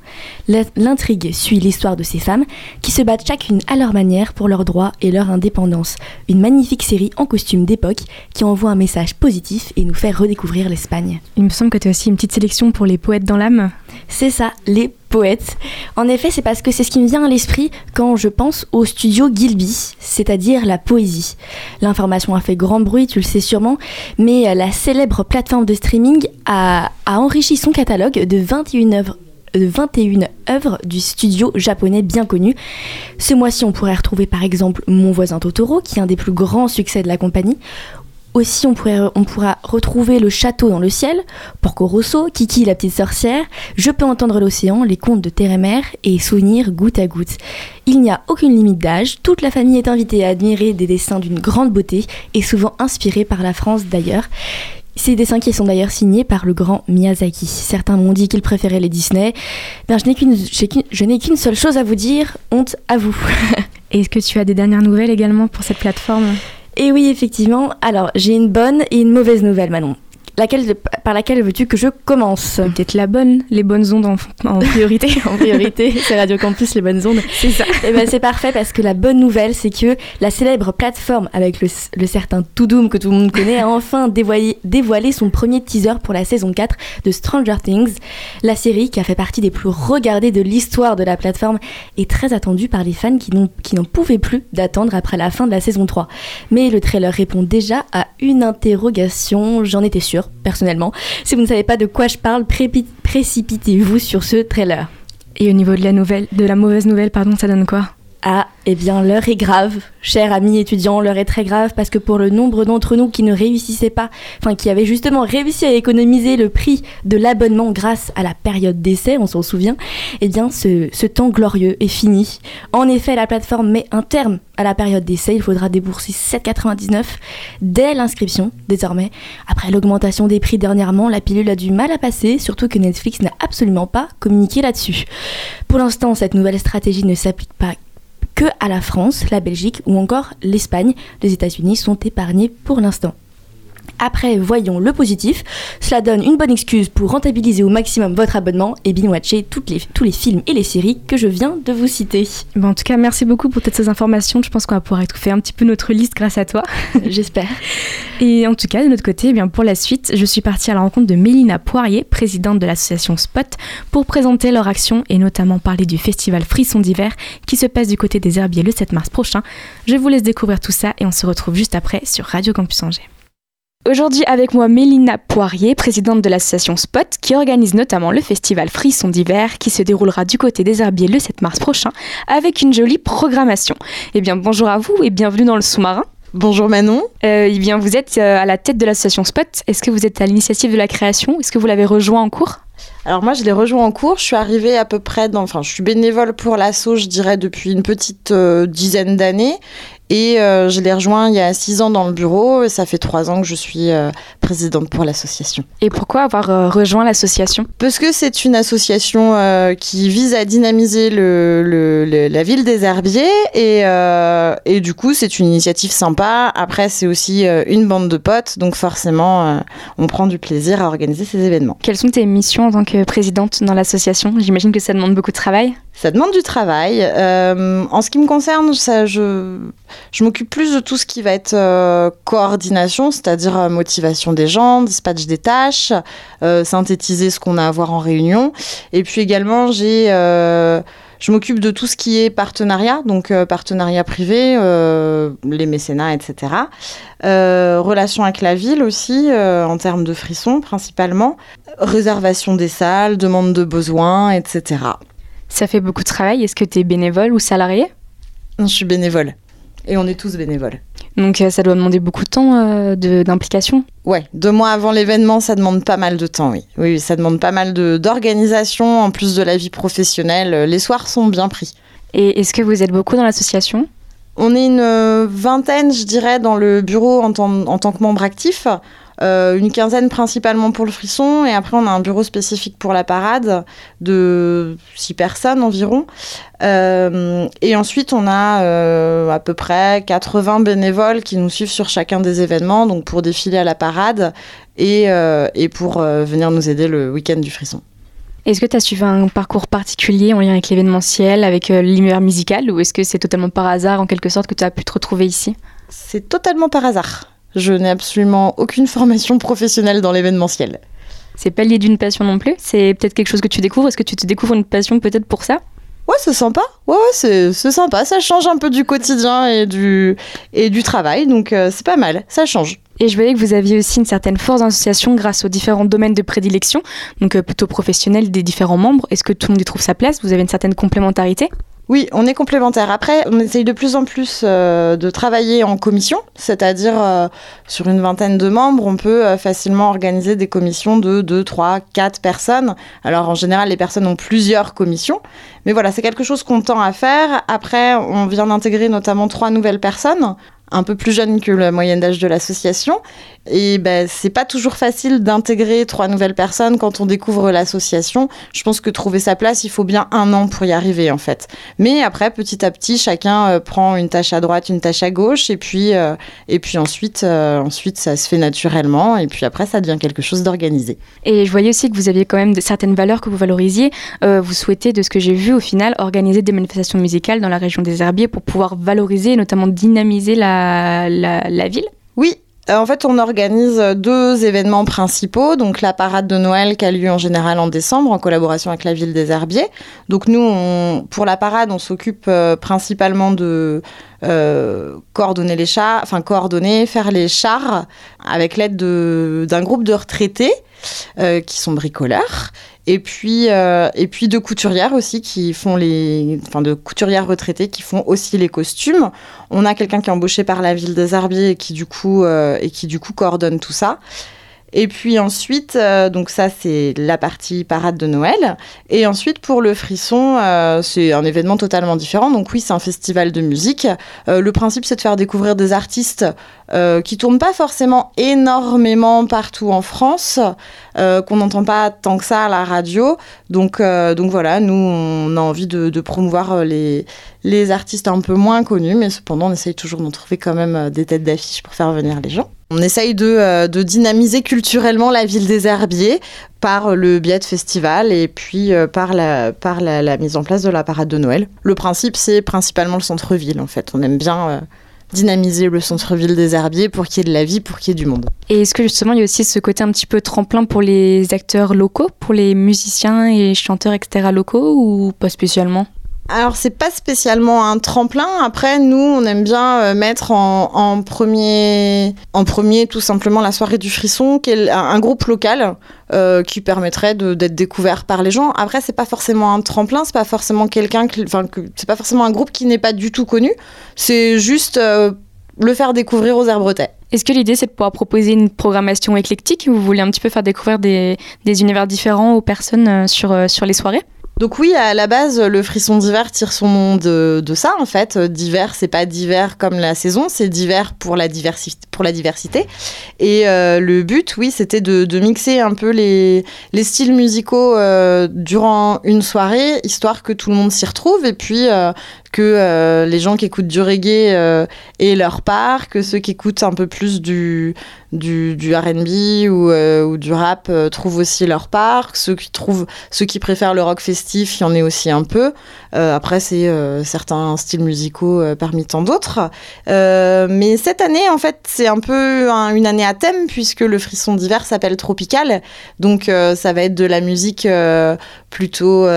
L'intrigue suit l'histoire de ces femmes qui se battent chacune à leur manière pour leurs droits et leur indépendance. Une magnifique série en costume d'époque qui envoie un message positif et nous fait redécouvrir l'Espagne. Il me semble que tu as aussi une petite sélection pour les poètes dans l'âme. C'est ça, les poète. En effet, c'est parce que c'est ce qui me vient à l'esprit quand je pense au studio Gilby, c'est-à-dire la poésie. L'information a fait grand bruit, tu le sais sûrement, mais la célèbre plateforme de streaming a, enrichi son catalogue de 21 œuvres de 21 œuvres du studio japonais bien connu. Ce mois-ci, on pourrait retrouver par exemple Mon voisin Totoro, qui est un des plus grands succès de la compagnie, aussi, on, pourra retrouver le château dans le ciel, Porco Rosso, Kiki la petite sorcière, Je peux entendre l'océan, les contes de terre et mer et Souvenirs goutte à goutte. Il n'y a aucune limite d'âge, toute la famille est invitée à admirer des dessins d'une grande beauté et souvent inspirés par la France d'ailleurs. Ces dessins qui sont d'ailleurs signés par le grand Miyazaki. Certains m'ont dit qu'ils préféraient les Disney. Ben, je n'ai qu'une seule chose à vous dire, honte à vous. *laughs* Est-ce que tu as des dernières nouvelles également pour cette plateforme? Et oui, effectivement. Alors, j'ai une bonne et une mauvaise nouvelle, Manon laquelle, par laquelle veux-tu que je commence? Peut-être la bonne, les bonnes ondes en, priorité. *laughs* en priorité, c'est Radio Campus, les bonnes ondes. C'est ça. Et eh ben, c'est parfait parce que la bonne nouvelle, c'est que la célèbre plateforme avec le, le certain Toudoum que tout le monde connaît a *laughs* enfin dévoilé, dévoilé son premier teaser pour la saison 4 de Stranger Things. La série, qui a fait partie des plus regardées de l'histoire de la plateforme, est très attendue par les fans qui n'en pouvaient plus d'attendre après la fin de la saison 3. Mais le trailer répond déjà à une interrogation, j'en étais sûre personnellement. Si vous ne savez pas de quoi je parle, précipitez-vous sur ce trailer. Et au niveau de la nouvelle, de la mauvaise nouvelle, pardon, ça donne quoi? Ah, eh bien, l'heure est grave. Chers amis étudiants, l'heure est très grave parce que pour le nombre d'entre nous qui ne réussissaient pas, enfin qui avaient justement réussi à économiser le prix de l'abonnement grâce à la période d'essai, on s'en souvient, eh bien ce, ce, temps glorieux est fini. En effet, la plateforme met un terme à la période d'essai, il faudra débourser 7,99 dès l'inscription désormais. Après l'augmentation des prix dernièrement, la pilule a du mal à passer, surtout que Netflix n'a absolument pas communiqué là-dessus. Pour l'instant, cette nouvelle stratégie ne s'applique pas que à la France, la Belgique ou encore l'Espagne. Les États-Unis sont épargnés pour l'instant. Après, voyons le positif. Cela donne une bonne excuse pour rentabiliser au maximum votre abonnement et binge-watcher les, tous les films et les séries que je viens de vous citer. Bon, en tout cas, merci beaucoup pour toutes ces informations. Je pense qu'on va pouvoir étouffer un petit peu notre liste grâce à toi. *laughs* J'espère. Et en tout cas, de notre côté, eh bien, pour la suite, je suis partie à la rencontre de Mélina Poirier, présidente de l'association Spot, pour présenter leur action et notamment parler du festival Frisson d'hiver qui se passe du côté des Herbiers le 7 mars prochain. Je vous laisse découvrir tout ça et on se retrouve juste après sur Radio Campus Angers. Aujourd'hui avec moi Mélina Poirier, présidente de l'association Spot, qui organise notamment le festival Frisson d'hiver qui se déroulera du côté des Herbiers le 7 mars prochain avec une jolie programmation. Eh bien bonjour à vous et bienvenue dans le sous-marin. Bonjour Manon. Euh, eh bien vous êtes euh, à la tête de l'association Spot. Est-ce que vous êtes à l'initiative de la création? Est-ce que vous l'avez rejoint en cours? Alors moi, je l'ai rejoint en cours. Je suis arrivée à peu près dans, enfin, je suis bénévole pour l'asso, je dirais depuis une petite euh, dizaine d'années, et euh, je l'ai rejoint il y a six ans dans le bureau. Et ça fait trois ans que je suis euh, présidente pour l'association. Et pourquoi avoir euh, rejoint l'association? Parce que c'est une association qui vise à dynamiser le, la ville des Herbiers. Et, et du coup, c'est une initiative sympa. Après, c'est aussi une bande de potes. Donc forcément, on prend du plaisir à organiser ces événements. Quelles sont tes missions en tant que présidente dans l'association? J'imagine que ça demande beaucoup de travail. Ça demande du travail. Euh, en ce qui me concerne, ça, je, je m'occupe plus de tout ce qui va être euh, coordination, c'est-à-dire euh, motivation des gens, dispatch des tâches, synthétiser ce qu'on a à voir en réunion. Et puis également, j'ai Je m'occupe de tout ce qui est partenariat, donc euh, partenariat privé, euh, les mécénats, etc. Euh, relations avec la ville aussi, euh, en termes de frissons principalement. Réservation des salles, demande de besoins, etc. Ça fait beaucoup de travail. Est-ce que tu es bénévole ou salarié? Je suis bénévole. Et on est tous bénévoles. Donc euh, ça doit demander beaucoup de temps euh, de- d'implication. Ouais, deux mois avant l'événement, ça demande pas mal de temps, oui. Oui, ça demande pas mal de- d'organisation, en plus de la vie professionnelle. Les soirs sont bien pris. Et est-ce que vous êtes beaucoup dans l'association? On est une euh, vingtaine, je dirais, dans le bureau en en tant que membre actif. Euh, une quinzaine principalement pour le frisson. Et après, on a un bureau spécifique pour la parade de six personnes environ. Euh, et ensuite, on a euh, à peu près 80 bénévoles qui nous suivent sur chacun des événements, donc pour défiler à la parade et, et pour venir nous aider le week-end du frisson. Est-ce que tu as suivi un parcours particulier en lien avec l'événementiel, avec l'univers musical, ou est-ce que c'est totalement par hasard, en quelque sorte, que tu as pu te retrouver ici? C'est totalement par hasard. Je n'ai absolument aucune formation professionnelle dans l'événementiel. C'est pas lié d'une passion non plus? C'est peut-être quelque chose que tu découvres? Est-ce que tu te découvres une passion peut-être pour ça? Ouais, c'est sympa. Ouais, ouais, c'est sympa. Ça change un peu du quotidien et du, et du travail, donc euh, c'est pas mal. Ça change. Et je voyais que vous aviez aussi une certaine force d'association grâce aux différents domaines de prédilection, donc euh, plutôt professionnels des différents membres. Est-ce que tout le monde y trouve sa place? Vous avez une certaine complémentarité? Oui, on est complémentaires. Après, on essaye de plus en plus euh, de travailler en commission, c'est-à-dire euh, sur une vingtaine de membres, on peut euh, facilement organiser des commissions de 2, 3, 4 personnes. Alors en général, les personnes ont plusieurs commissions, mais voilà, c'est quelque chose qu'on tend à faire. Après, on vient d'intégrer notamment trois nouvelles personnes un peu plus jeunes que la moyenne d'âge de l'association. Et ben, c'est pas toujours facile d'intégrer trois nouvelles personnes quand on découvre l'association. Je pense que trouver sa place, il faut bien un an pour y arriver en fait. Mais après, petit à petit, chacun euh, prend une tâche à droite, une tâche à gauche, et puis, euh, et puis ensuite, euh, ensuite, ça se fait naturellement, et puis après, ça devient quelque chose d'organisé. Et je voyais aussi que vous aviez quand même certaines valeurs que vous valorisiez. Vous souhaitez, de ce que j'ai vu au final, organiser des manifestations musicales dans la région des Herbiers pour pouvoir valoriser et notamment dynamiser la, la, ville. Oui, euh, en fait, on organise deux événements principaux. Donc, la parade de Noël qui a lieu en général en décembre en collaboration avec la ville des Herbiers. Donc, nous, pour la parade, on s'occupe euh, principalement de euh, coordonner les chars, enfin coordonner, faire les chars avec l'aide de- d'un groupe de retraités qui sont bricoleurs. Et puis, euh, et puis de couturières aussi qui font les, enfin de couturières retraitées qui font aussi les costumes. On a quelqu'un qui est embauché par la ville des Herbiers et qui du coup euh, et qui du coup coordonne tout ça. Et puis ensuite, euh, donc ça c'est la partie parade de Noël. Et ensuite pour le frisson, c'est un événement totalement différent. Donc oui, c'est un festival de musique. Le principe c'est de faire découvrir des artistes qui tournent pas forcément énormément partout en France, euh, qu'on n'entend pas tant que ça à la radio. Donc, euh, donc voilà, nous on a envie de, promouvoir euh, les, les artistes un peu moins connus, mais cependant on essaye toujours d'en trouver quand même des têtes d'affiche pour faire venir les gens. On essaye de, dynamiser culturellement la ville des Herbiers par le biais de festivals et puis par, la, par la, mise en place de la parade de Noël. Le principe, c'est principalement le centre-ville en fait. On aime bien dynamiser le centre-ville des Herbiers pour qu'il y ait de la vie, pour qu'il y ait du monde. Et est-ce que justement il y a aussi ce côté un petit peu tremplin pour les acteurs locaux, pour les musiciens et chanteurs, etc. locaux ou pas spécialement? Alors, c'est pas spécialement un tremplin. Après, nous, on aime bien euh, mettre en, premier, en premier tout simplement la soirée du frisson, qui un, groupe local euh, qui permettrait d'être découvert par les gens. Après, c'est pas forcément un tremplin, c'est pas forcément quelqu'un, enfin, c'est pas forcément un groupe qui n'est pas du tout connu. C'est juste euh, le faire découvrir aux Herbretets. Est-ce que l'idée c'est de pouvoir proposer une programmation éclectique Vous voulez un petit peu faire découvrir des, des univers différents aux personnes sur, sur les soirées? Donc oui, à la base, le frisson d'hiver tire son nom de, ça, en fait. D'hiver, c'est pas d'hiver comme la saison, c'est d'hiver pour, la diversité. Et euh, le but, oui, c'était de, mixer un peu les, les styles musicaux euh, durant une soirée, histoire que tout le monde s'y retrouve, et puis euh, que euh, les gens qui écoutent du reggae euh, aient leur part, que ceux qui écoutent un peu plus du, du, du R&B ou, euh, ou du rap trouvent aussi leur part, que ceux qui trouvent, ceux qui préfèrent le rock festif, il y en ait aussi un peu. Après, c'est certains styles musicaux parmi tant d'autres. Mais cette année, en fait, c'est un peu un- une année à thème puisque le frisson d'hiver s'appelle Tropical. Donc, ça va être de la musique plutôt,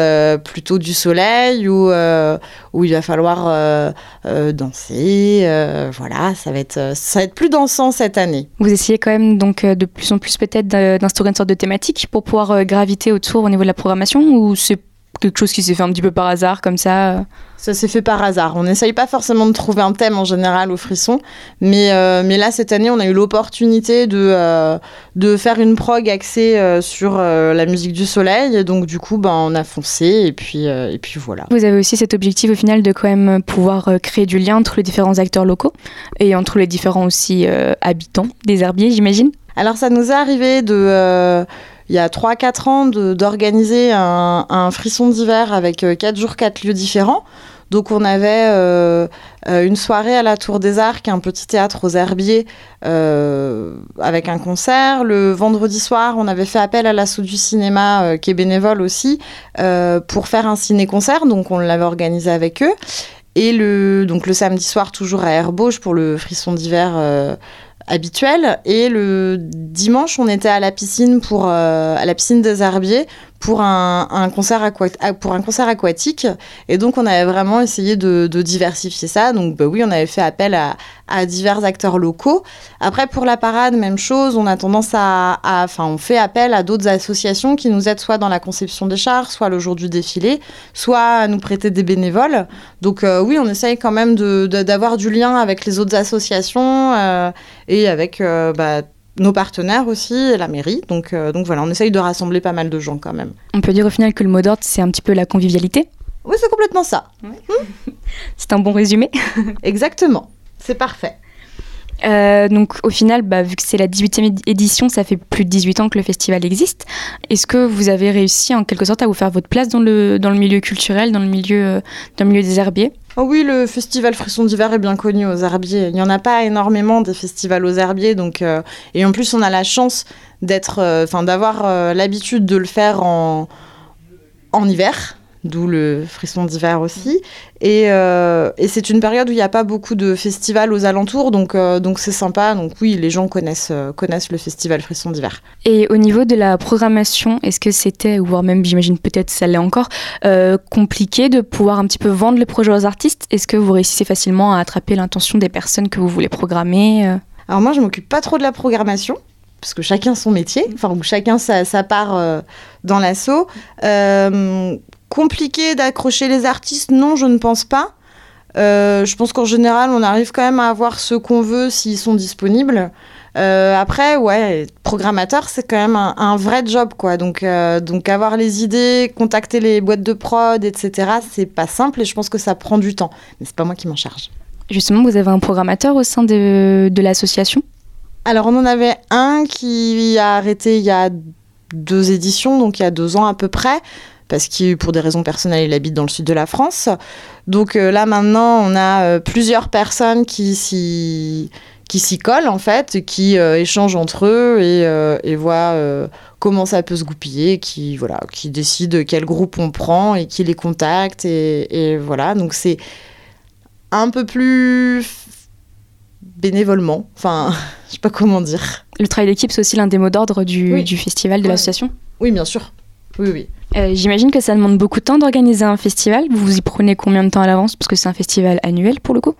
plutôt du soleil euh, où il va falloir euh, euh, danser. euh, voilà, ça va, être, euh, ça va être plus dansant cette année. Vous essayez quand même donc de plus en plus peut-être d'instaurer une sorte de thématique pour pouvoir graviter autour au niveau de la programmation ou c'est quelque chose qui s'est fait un petit peu par hasard comme ça euh Ça s'est fait par hasard. On n'essaye pas forcément de trouver un thème en général au frisson, mais, euh, mais là, cette année, on a eu l'opportunité de, euh, de faire une prog axée euh, sur euh, la musique du soleil. Et donc, du coup, ben, on a foncé, et puis, euh, et puis voilà. Vous avez aussi cet objectif au final de quand même pouvoir créer du lien entre les différents acteurs locaux et entre les différents aussi euh, habitants des herbiers, j'imagine? Alors, ça nous est arrivé de. euh, il y a 3-4 ans d'organiser un, un frisson d'hiver avec 4 jours, 4 lieux différents. Donc on avait euh, euh, une soirée à la Tour des est un petit théâtre aux Herbiers, euh, avec un concert. Le vendredi soir, on avait fait appel à l'assaut du cinéma, euh, qui est bénévole aussi, euh, pour faire un ciné-concert. Donc on l'avait organisé avec eux. Et le, donc le samedi soir, toujours à Herbauge pour le frisson d'hiver euh, habituel. Et le dimanche, on était à la piscine, pour, euh, à la piscine des Herbiers pour un, un concert aqua- ah, pour un concert aquatique. Et donc, on avait vraiment essayé de, diversifier ça. Donc, bah oui, on avait fait appel à, divers acteurs locaux. Après, pour la parade, même chose. On a tendance à, enfin, on fait appel à d'autres associations qui nous aident soit dans la conception des chars, soit le jour du défilé, soit à nous prêter des bénévoles. Donc, euh, oui, on essaye quand même d'avoir du lien avec les autres associations euh, et avec euh, bah, nos partenaires aussi, la mairie. Donc, euh, donc voilà, on essaye de rassembler pas mal de gens quand même. On peut dire au final que le mot d'ordre c'est un petit peu la convivialité. Oui, c'est complètement ça. *laughs* C'est un bon résumé. Exactement. C'est parfait. Euh, donc au final, bah, vu que c'est la 18e édi- édition, ça fait plus de 18 ans que le festival existe. Est-ce que vous avez réussi en quelque sorte à vous faire votre place dans le, dans le milieu culturel, dans le milieu, euh, dans le milieu des herbiers? Oh oui, le festival Frisson d'hiver est bien connu aux Herbiers. Il n'y en a pas énormément des festivals aux Herbiers, donc euh, et en plus on a la chance d'être, enfin d'avoir l'habitude de le faire en en hiver, d'où le Frisson d'hiver aussi. Et, euh, et c'est une période où il n'y a pas beaucoup de festivals aux alentours, donc euh, donc c'est sympa. Donc oui, les gens connaissent euh, connaissent le festival Frisson d'hiver. Et au niveau de la programmation, est-ce que c'était, ou voire même j'imagine peut-être ça l'est encore, compliqué de pouvoir un petit peu vendre le projet aux artistes? Est-ce que vous réussissez facilement à attraper l'intention des personnes que vous voulez programmer Alors moi, je m'occupe pas trop de la programmation, parce que chacun son métier, enfin, ou chacun sa, sa part euh, dans l'assaut. Euh, compliqué d'accrocher les artistes, non, je ne pense pas. Euh, je pense qu'en général, on arrive quand même à avoir ce qu'on veut s'ils sont disponibles. Euh, après, ouais, programmateur, c'est quand même un, un vrai job, quoi. Donc, euh, donc avoir les idées, contacter les boîtes de prod, etc., c'est pas simple et je pense que ça prend du temps. Mais c'est pas moi qui m'en charge. Justement, vous avez un programmateur au sein de, de l'association? Alors, on en avait un qui a arrêté il y a deux éditions, donc il y a deux ans à peu près, parce que pour des raisons personnelles, il habite dans le sud de la France. Donc euh, là, maintenant, on a euh, plusieurs personnes qui s'y qui s'y collent en fait, qui euh, échangent entre eux et, euh, et voient euh, comment ça peut se goupiller, qui voilà, qui décident quel groupe on prend et qui les contacte et, et voilà. Donc c'est un peu plus bénévolement, enfin, *laughs* je sais pas comment dire. Le travail d'équipe, c'est aussi l'un des mots d'ordre du, Oui. du festival, de Ouais. l'association? Oui, bien sûr. Oui, oui. Euh, J'imagine que ça demande beaucoup de temps d'organiser un festival. Vous vous y prenez combien de temps à l'avance? Parce que c'est un festival annuel pour le coup.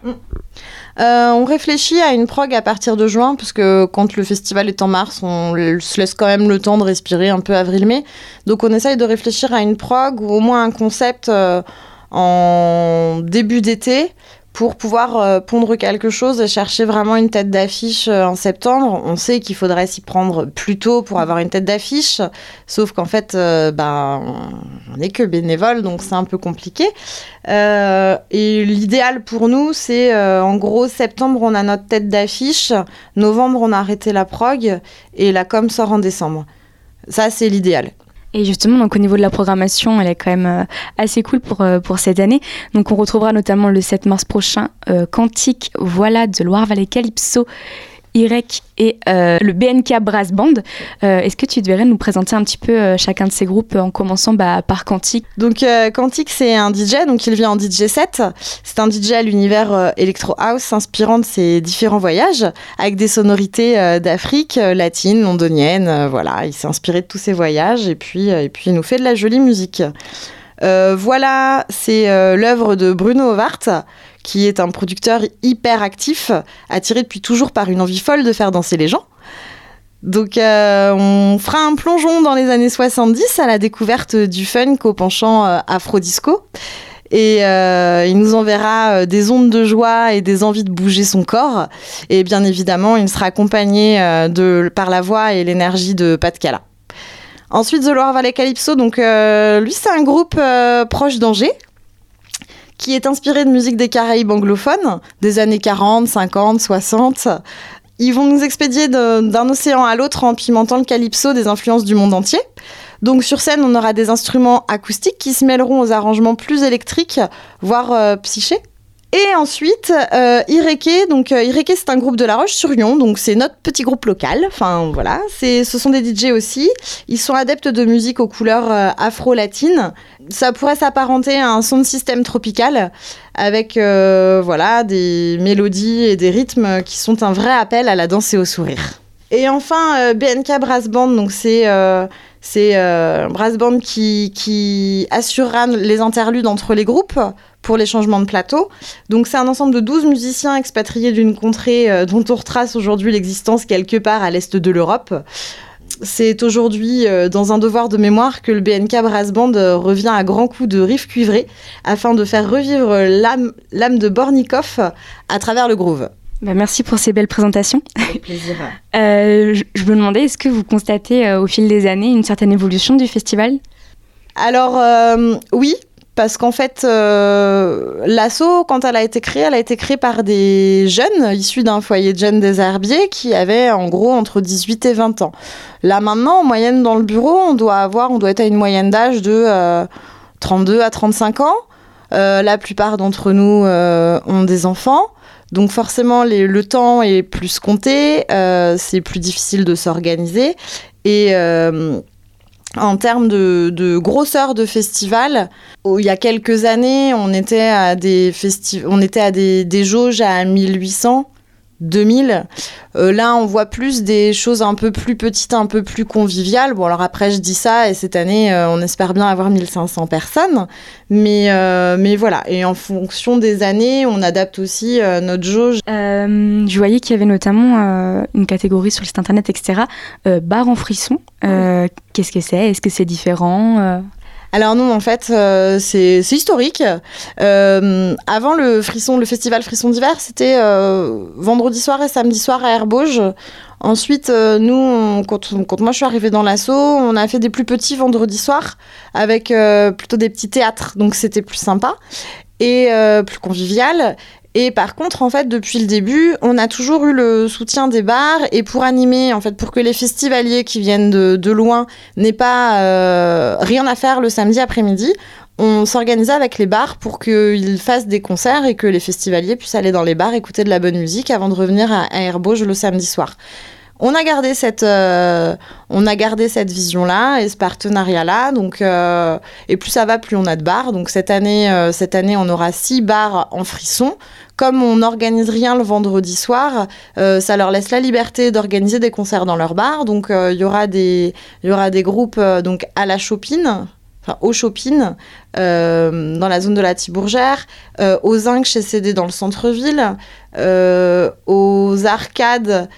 Euh, on réfléchit à une prog à partir de juin, parce que quand le festival est en mars, on se laisse quand même le temps de respirer un peu avril-mai. Donc on essaye de réfléchir à une prog ou au moins un concept euh, en début d'été pour pouvoir euh, pondre quelque chose et chercher vraiment une tête d'affiche euh, en septembre. On sait qu'il faudrait s'y prendre plus tôt pour avoir une tête d'affiche, sauf qu'en fait, euh, ben, on n'est que bénévole, donc c'est un peu compliqué. Et l'idéal pour nous, c'est en gros septembre, on a notre tête d'affiche, novembre, on a arrêté la prog et la com sort en décembre. Ça, c'est l'idéal. Et justement, donc au niveau de la programmation, elle est quand même euh, assez cool pour, euh, pour cette année. Donc on retrouvera notamment le 7 mars prochain euh, Quantique, Voilà de Loire-Valley Calypso, IREC et euh, le BNK Brass Band. Euh, Est-ce que tu devrais nous présenter un petit peu euh, chacun de ces groupes en commençant bah, par Quantique? Donc Quantique, c'est un DJ, donc il vient en DJ set. C'est un DJ à l'univers Electro House, s'inspirant de ses différents voyages, avec des sonorités d'Afrique, latine, londonienne. voilà, il s'est inspiré de tous ces voyages et puis, et puis il nous fait de la jolie musique. Voilà, c'est l'œuvre de Bruno Ovart, qui est un producteur hyper actif, attiré depuis toujours par une envie folle de faire danser les gens. Donc euh, on fera un plongeon dans les années 70 à la découverte du funk au penchant euh, afro-disco. Et euh, il nous enverra euh, des ondes de joie et des envies de bouger son corps. Et bien évidemment, il sera accompagné de, par la voix et l'énergie de Pat Cala. Ensuite, The Loire Valley Calypso, donc lui c'est un groupe proche d'Angers qui est inspiré de musique des Caraïbes anglophones des années 40, 50, 60. Ils vont nous expédier d'un océan à l'autre en pimentant le calypso des influences du monde entier. Donc sur scène, on aura des instruments acoustiques qui se mêleront aux arrangements plus électriques, voire euh, psychés. Et ensuite, euh, Ireke, donc euh, Ireke c'est un groupe de La Roche-sur-Yon, donc c'est notre petit groupe local. Enfin voilà, ce sont des DJ aussi. Ils sont adeptes de musique aux couleurs euh, afro-latines. Ça pourrait s'apparenter à un son de système tropical avec euh, voilà des mélodies et des rythmes qui sont un vrai appel à la danse et au sourire. Et enfin, euh, BNK Brass Band, donc c'est c'est un brass band qui, qui assurera les interludes entre les groupes pour les changements de plateau. Donc c'est un ensemble de 12 musiciens expatriés d'une contrée euh, dont on retrace aujourd'hui l'existence quelque part à l'est de l'Europe. C'est aujourd'hui euh, dans un devoir de mémoire que le BNK Brass Band euh, revient à grands coups de riff cuivré afin de faire revivre l'âme de Bornikov à travers le groove. Bah, Merci pour ces belles présentations. Avec plaisir. *laughs* Euh, je, je me demandais, est-ce que vous constatez euh, au fil des années une certaine évolution du festival? Alors euh, oui, parce qu'en fait, euh, l'asso, quand elle a été créée, elle a été créée par des jeunes issus d'un foyer de jeunes des herbiers qui avaient en gros entre 18 et 20 ans. Là maintenant, en moyenne dans le bureau, on doit avoir, on doit être à une moyenne d'âge de euh, 32 à 35 ans. Euh, la plupart d'entre nous euh, ont des enfants. Donc forcément, le temps est plus compté, euh, c'est plus difficile de s'organiser. Et euh, en termes de, grosseur de festival, il y a quelques années, on était à des, on était à des, des jauges à 1800. 2000. Euh, là, on voit plus des choses un peu plus petites, un peu plus conviviales. Bon, alors après, je dis ça, et cette année, euh, on espère bien avoir 1500 personnes. Mais, euh, mais voilà. Et en fonction des années, on adapte aussi notre jauge. Je voyais qu'il y avait notamment une catégorie sur le site internet, etc. bar en frisson. Qu'est-ce que c'est? Est-ce que c'est différent? Alors non, en fait, euh, c'est historique. Euh, avant le frisson, le festival Frisson d'hiver, c'était euh, vendredi soir et samedi soir à Herbauge. Ensuite, nous, quand, moi je suis arrivée dans l'assaut, on a fait des plus petits vendredi soir avec plutôt des petits théâtres, donc c'était plus sympa et plus convivial. Et par contre, en fait, depuis le début, on a toujours eu le soutien des bars et pour animer, en fait, pour que les festivaliers qui viennent de, loin n'aient pas euh, rien à faire le samedi après-midi, on s'organisait avec les bars pour qu'ils fassent des concerts et que les festivaliers puissent aller dans les bars écouter de la bonne musique avant de revenir à, à Herbauge le samedi soir. On a gardé cette, euh, on a gardé cette vision-là et ce partenariat-là. Donc, euh, et plus ça va, plus on a de bars. Donc cette année, euh, cette année, on aura six bars en frisson. Comme on n'organise rien le vendredi soir, ça leur laisse la liberté d'organiser des concerts dans leur bar. Donc il y aura des, y aura des groupes donc à la Chopine, enfin au Chopin, dans la zone de la Thibourgère, euh, aux Zinc chez CD dans le centre-ville, aux Arcades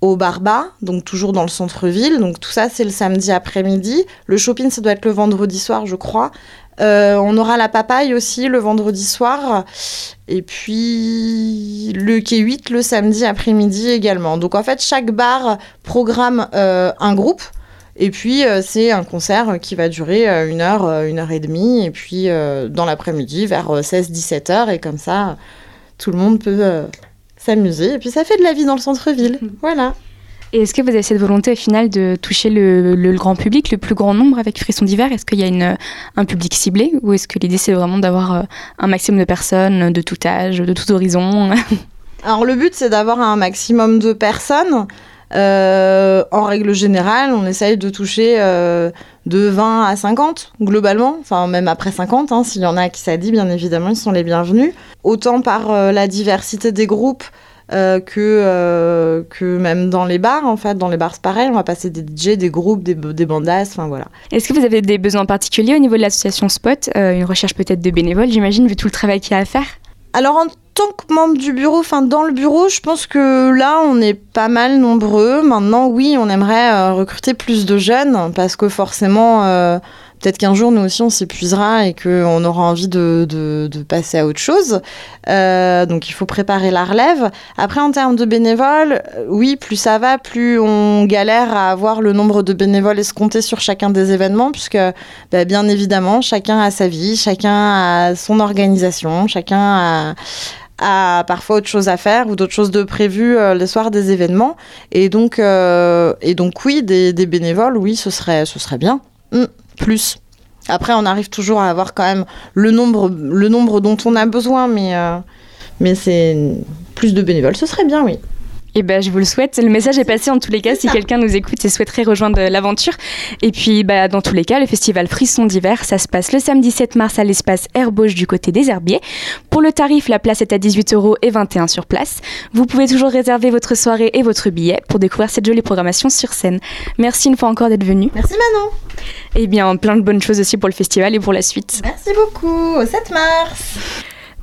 au Barba, donc toujours dans le centre-ville. Donc tout ça, c'est le samedi après-midi. Le shopping, ça doit être le vendredi soir, je crois. Euh, on aura la papaye aussi le vendredi soir. Et puis le quai 8 le samedi après-midi également. Donc en fait, chaque bar programme euh, un groupe. Et puis euh, c'est un concert qui va durer une heure, une heure et demie. Et puis dans l'après-midi, vers 16-17 heures. Et comme ça, tout le monde peut s'amuser. Et puis ça fait de la vie dans le centre-ville. Voilà. Et est-ce que vous avez cette volonté au final de toucher le, le grand public, le plus grand nombre avec Frisson d'hiver? Est-ce qu'il y a une, un public ciblé ou est-ce que l'idée c'est vraiment d'avoir euh, un maximum de personnes de tout âge, de tout horizon *laughs* Alors le but c'est d'avoir un maximum de personnes. Euh, en règle générale, on essaye de toucher euh, de 20 à 50 globalement, enfin même après 50, hein, s'il y en a qui ça dit, bien évidemment, ils sont les bienvenus. Autant par euh, la diversité des groupes que, que même dans les bars, en fait, dans les bars c'est pareil, on va passer des DJ, des groupes, des, des bandas, enfin voilà. Est-ce que vous avez des besoins particuliers au niveau de l'association Spot Une recherche peut-être de bénévoles, j'imagine, vu tout le travail qu'il y a à faire? Alors en tant que membre du bureau, enfin dans le bureau, je pense que là on est pas mal nombreux. Maintenant, oui, on aimerait euh, recruter plus de jeunes parce que forcément, euh, peut-être qu'un jour nous aussi on s'épuisera et qu'on aura envie de, de, passer à autre chose. Euh, donc il faut préparer la relève. Après, en termes de bénévoles, euh, oui, plus ça va, plus on galère à avoir le nombre de bénévoles escomptés sur chacun des événements, puisque bah, bien évidemment, chacun a sa vie, chacun a son organisation, chacun a parfois autre chose à faire ou d'autres choses de prévues euh, le soir des événements. Et donc, euh, et donc oui, des, bénévoles, oui, ce serait, ce serait bien. Mm, plus. Après, on arrive toujours à avoir quand même le nombre, le nombre dont on a besoin, mais, euh, mais c'est plus de bénévoles, ce serait bien, oui. Eh ben, je vous le souhaite. Le message est passé en tous les cas si quelqu'un nous écoute et souhaiterait rejoindre l'aventure. Et puis, bah, dans tous les cas, le festival Frisson d'hiver, ça se passe le samedi 7 mars à l'espace Herbauche du côté des Herbiers. Pour le tarif, la place est à 18 euros et 21 sur place. Vous pouvez toujours réserver votre soirée et votre billet pour découvrir cette jolie programmation sur scène. Merci une fois encore d'être venu. Merci Manon. Et bien, plein de bonnes choses aussi pour le festival et pour la suite. Merci beaucoup. Au 7 mars.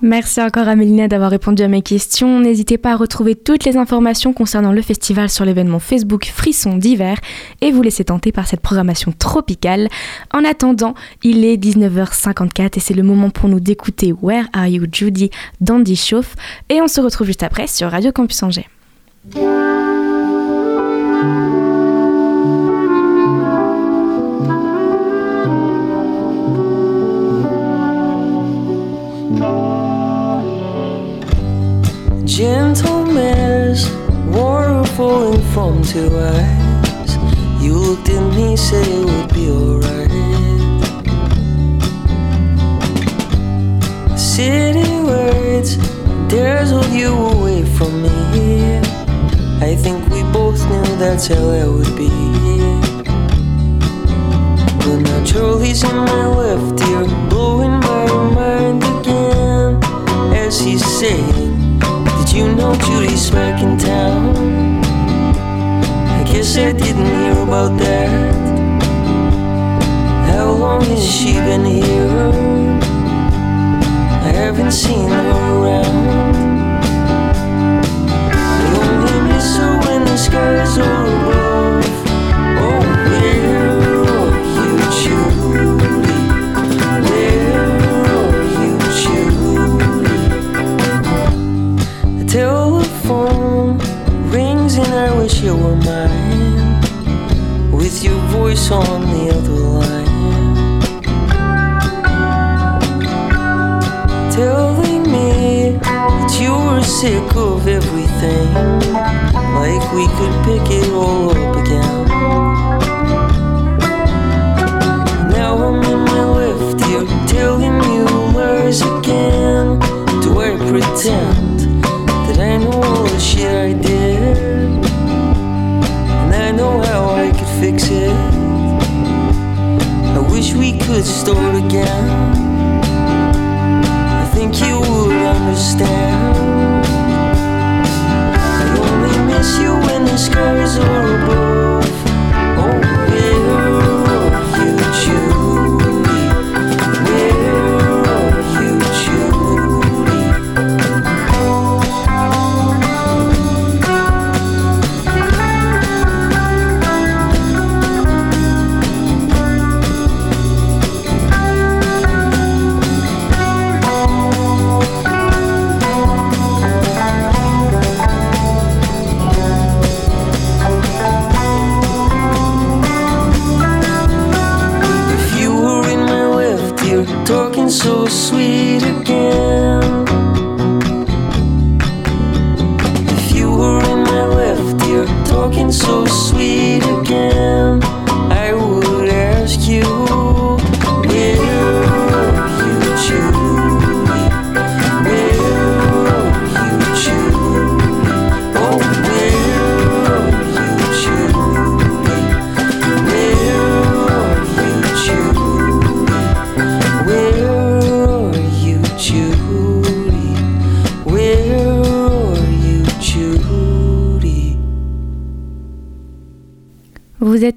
Merci encore à Mélina d'avoir répondu à mes questions. N'hésitez pas à retrouver toutes les informations concernant le festival sur l'événement Facebook Frisson d'hiver et vous laisser tenter par cette programmation tropicale. En attendant, il est 19h54 et c'est le moment pour nous d'écouter Where Are You Judy d'Andy Chauffe et on se retrouve juste après sur Radio Campus Angers. Gentle mares, water falling from two eyes. You looked at me, said it would be alright. City words, dares hold you away from me. I think we both knew that's how it would be. But now Charlie's in my left ear, blowing my mind again as he's saying. You know Judy's back in town? I guess I didn't hear about that. How long has she been here? I haven't seen her around. I only miss her when the skies are you were mine With your voice on the other line. Telling me that you were sick of everything Like we could pick it all up again. Now I'm in my left ear telling you lies again. Do I pretend that I know all the shit I It I wish we could start again. I think you would understand. I only miss you when the skies are above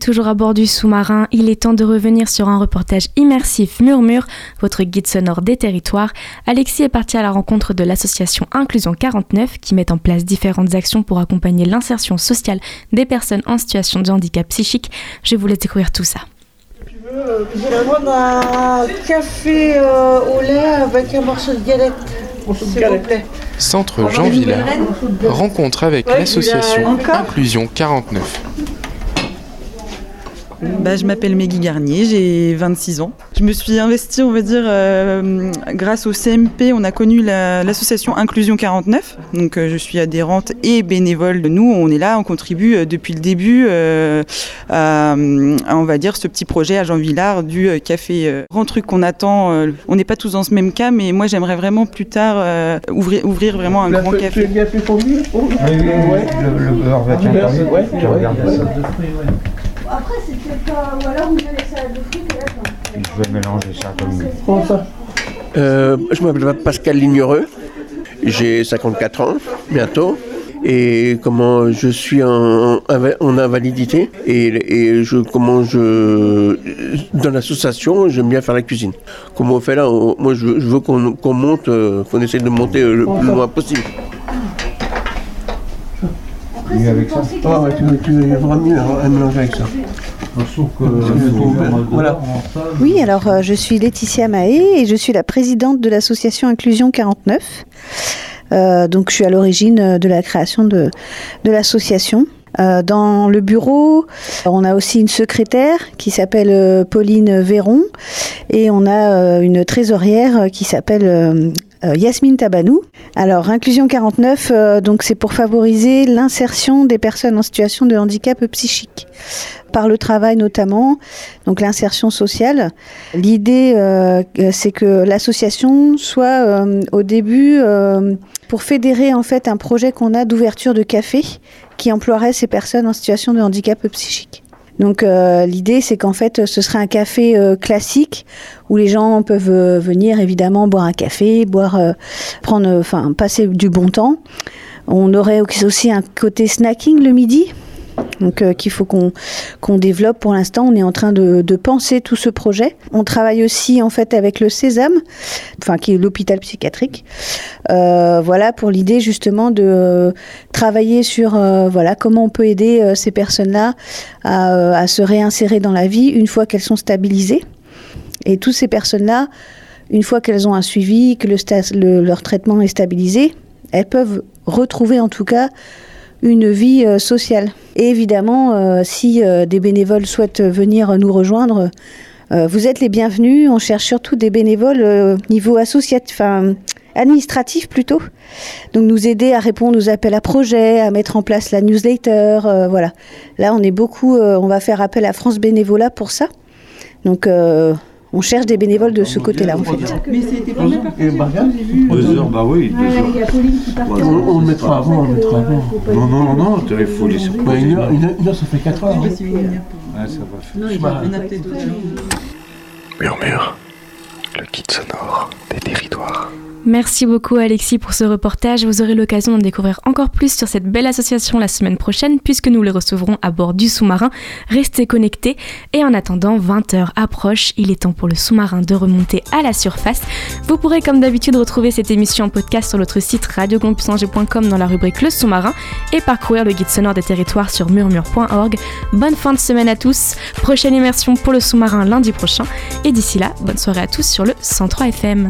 toujours à bord du sous-marin. Il est temps de revenir sur un reportage immersif Murmure, votre guide sonore des territoires. Alexis est parti à la rencontre de l'association Inclusion 49 qui met en place différentes actions pour accompagner l'insertion sociale des personnes en situation de handicap psychique. Je vous laisse découvrir tout ça. Vous allez prendre un café euh, au lait avec un morceau de galette. s'il vous plaît. Centre Jean Villard, rencontre avec l'association Inclusion 49. Bah, je m'appelle Meggy Garnier, j'ai 26 ans. Je me suis investie, on va dire, euh, grâce au CMP, on a connu la- l'association Inclusion 49. Donc euh, je suis adhérente et bénévole. Nous, on est là, on contribue euh, depuis le début euh, à, à, on va dire, ce petit projet à Jean Villard du euh, café. euh, grand truc qu'on attend, euh, on n'est pas tous dans ce même cas, mais moi j'aimerais vraiment plus tard euh, ouvrir, ouvrir vraiment un grand café. bien fait fondu Le, le beurre va Du beurre, ouais. Après, c'était pas. Ou alors vous avez salade de fruits Je vais mélanger ça comme Comment ça Euh, je m'appelle Pascal Lignereux, j'ai 54 ans bientôt. Et comment je suis en, en invalidité et, et je comment je dans l'association j'aime bien faire la cuisine. Comment on fait là on- Moi je, je veux qu'on qu'on monte, euh, qu'on essaie de monter euh, le plus loin possible. Mieux avec ça. Ah ouais, tu, tu vraiment mieux à mélanger avec ça. Voilà. Oui, alors euh, je suis Laetitia Mahé et je suis la présidente de l'association Inclusion 49. Euh, donc je suis à l'origine euh, de la création de, de l'association. Euh, dans le bureau, on a aussi une secrétaire qui s'appelle euh, Pauline Véron et on a euh, une trésorière euh, qui s'appelle euh, euh, Yasmine Tabanou. Alors Inclusion 49, euh, donc c'est pour favoriser l'insertion des personnes en situation de handicap psychique par le travail notamment, donc l'insertion sociale. L'idée, euh, c'est que l'association soit euh, au début euh, pour fédérer en fait un projet qu'on a d'ouverture de café qui emploierait ces personnes en situation de handicap psychique. Donc euh, l'idée c'est qu'en fait ce serait un café euh, classique où les gens peuvent euh, venir évidemment boire un café, boire, euh, prendre, enfin passer du bon temps. On aurait aussi un côté snacking le midi, donc euh, qu'il faut qu'on qu'on développe pour l'instant. On est en train de, penser tout ce projet. On travaille aussi en fait avec le Sésame, enfin qui est l'hôpital psychiatrique. Euh, voilà pour l'idée justement de travailler sur euh, voilà comment on peut aider euh, ces personnes-là à, se réinsérer dans la vie une fois qu'elles sont stabilisées. Et toutes ces personnes-là, une fois qu'elles ont un suivi, que leur traitement est stabilisé, elles peuvent retrouver en tout cas une vie euh, sociale. Et évidemment, euh, si euh, des bénévoles souhaitent venir nous rejoindre, vous êtes les bienvenus. On cherche surtout des bénévoles niveau associatif, enfin administratif plutôt. Donc nous aider à répondre aux appels à projets, à mettre en place la newsletter, voilà. Là, on est beaucoup, on va faire appel à France Bénévolat pour ça. Donc euh, on cherche des bénévoles de ce côté-là en fait. Mais c'était pas même Deux heures, bah oui, deux heures. Il y a Pauline qui part. On, on le mettra avant, on le mettra avant. Non, non, non, non, il faut laisser Bah, une, heure, une heure- une heure, ça fait 4 heures. hein. Ouais, ça va faire. Non, il y en a peut-être d'autres. Murmure, le guide sonore des territoires. Merci beaucoup Alexis pour ce reportage. Vous aurez l'occasion d'en découvrir encore plus sur cette belle association la semaine prochaine puisque nous les recevrons à bord du sous-marin. Restez connectés et en attendant 20h approche, il est temps pour le sous-marin de remonter à la surface. Vous pourrez comme d'habitude retrouver cette émission en podcast sur notre site radiocampusangers.com dans la rubrique Le sous-marin et parcourir le guide sonore des territoires sur murmure.org. Bonne fin de semaine à tous. Prochaine immersion pour le sous-marin lundi prochain et d'ici là, bonne soirée à tous sur le 103 FM.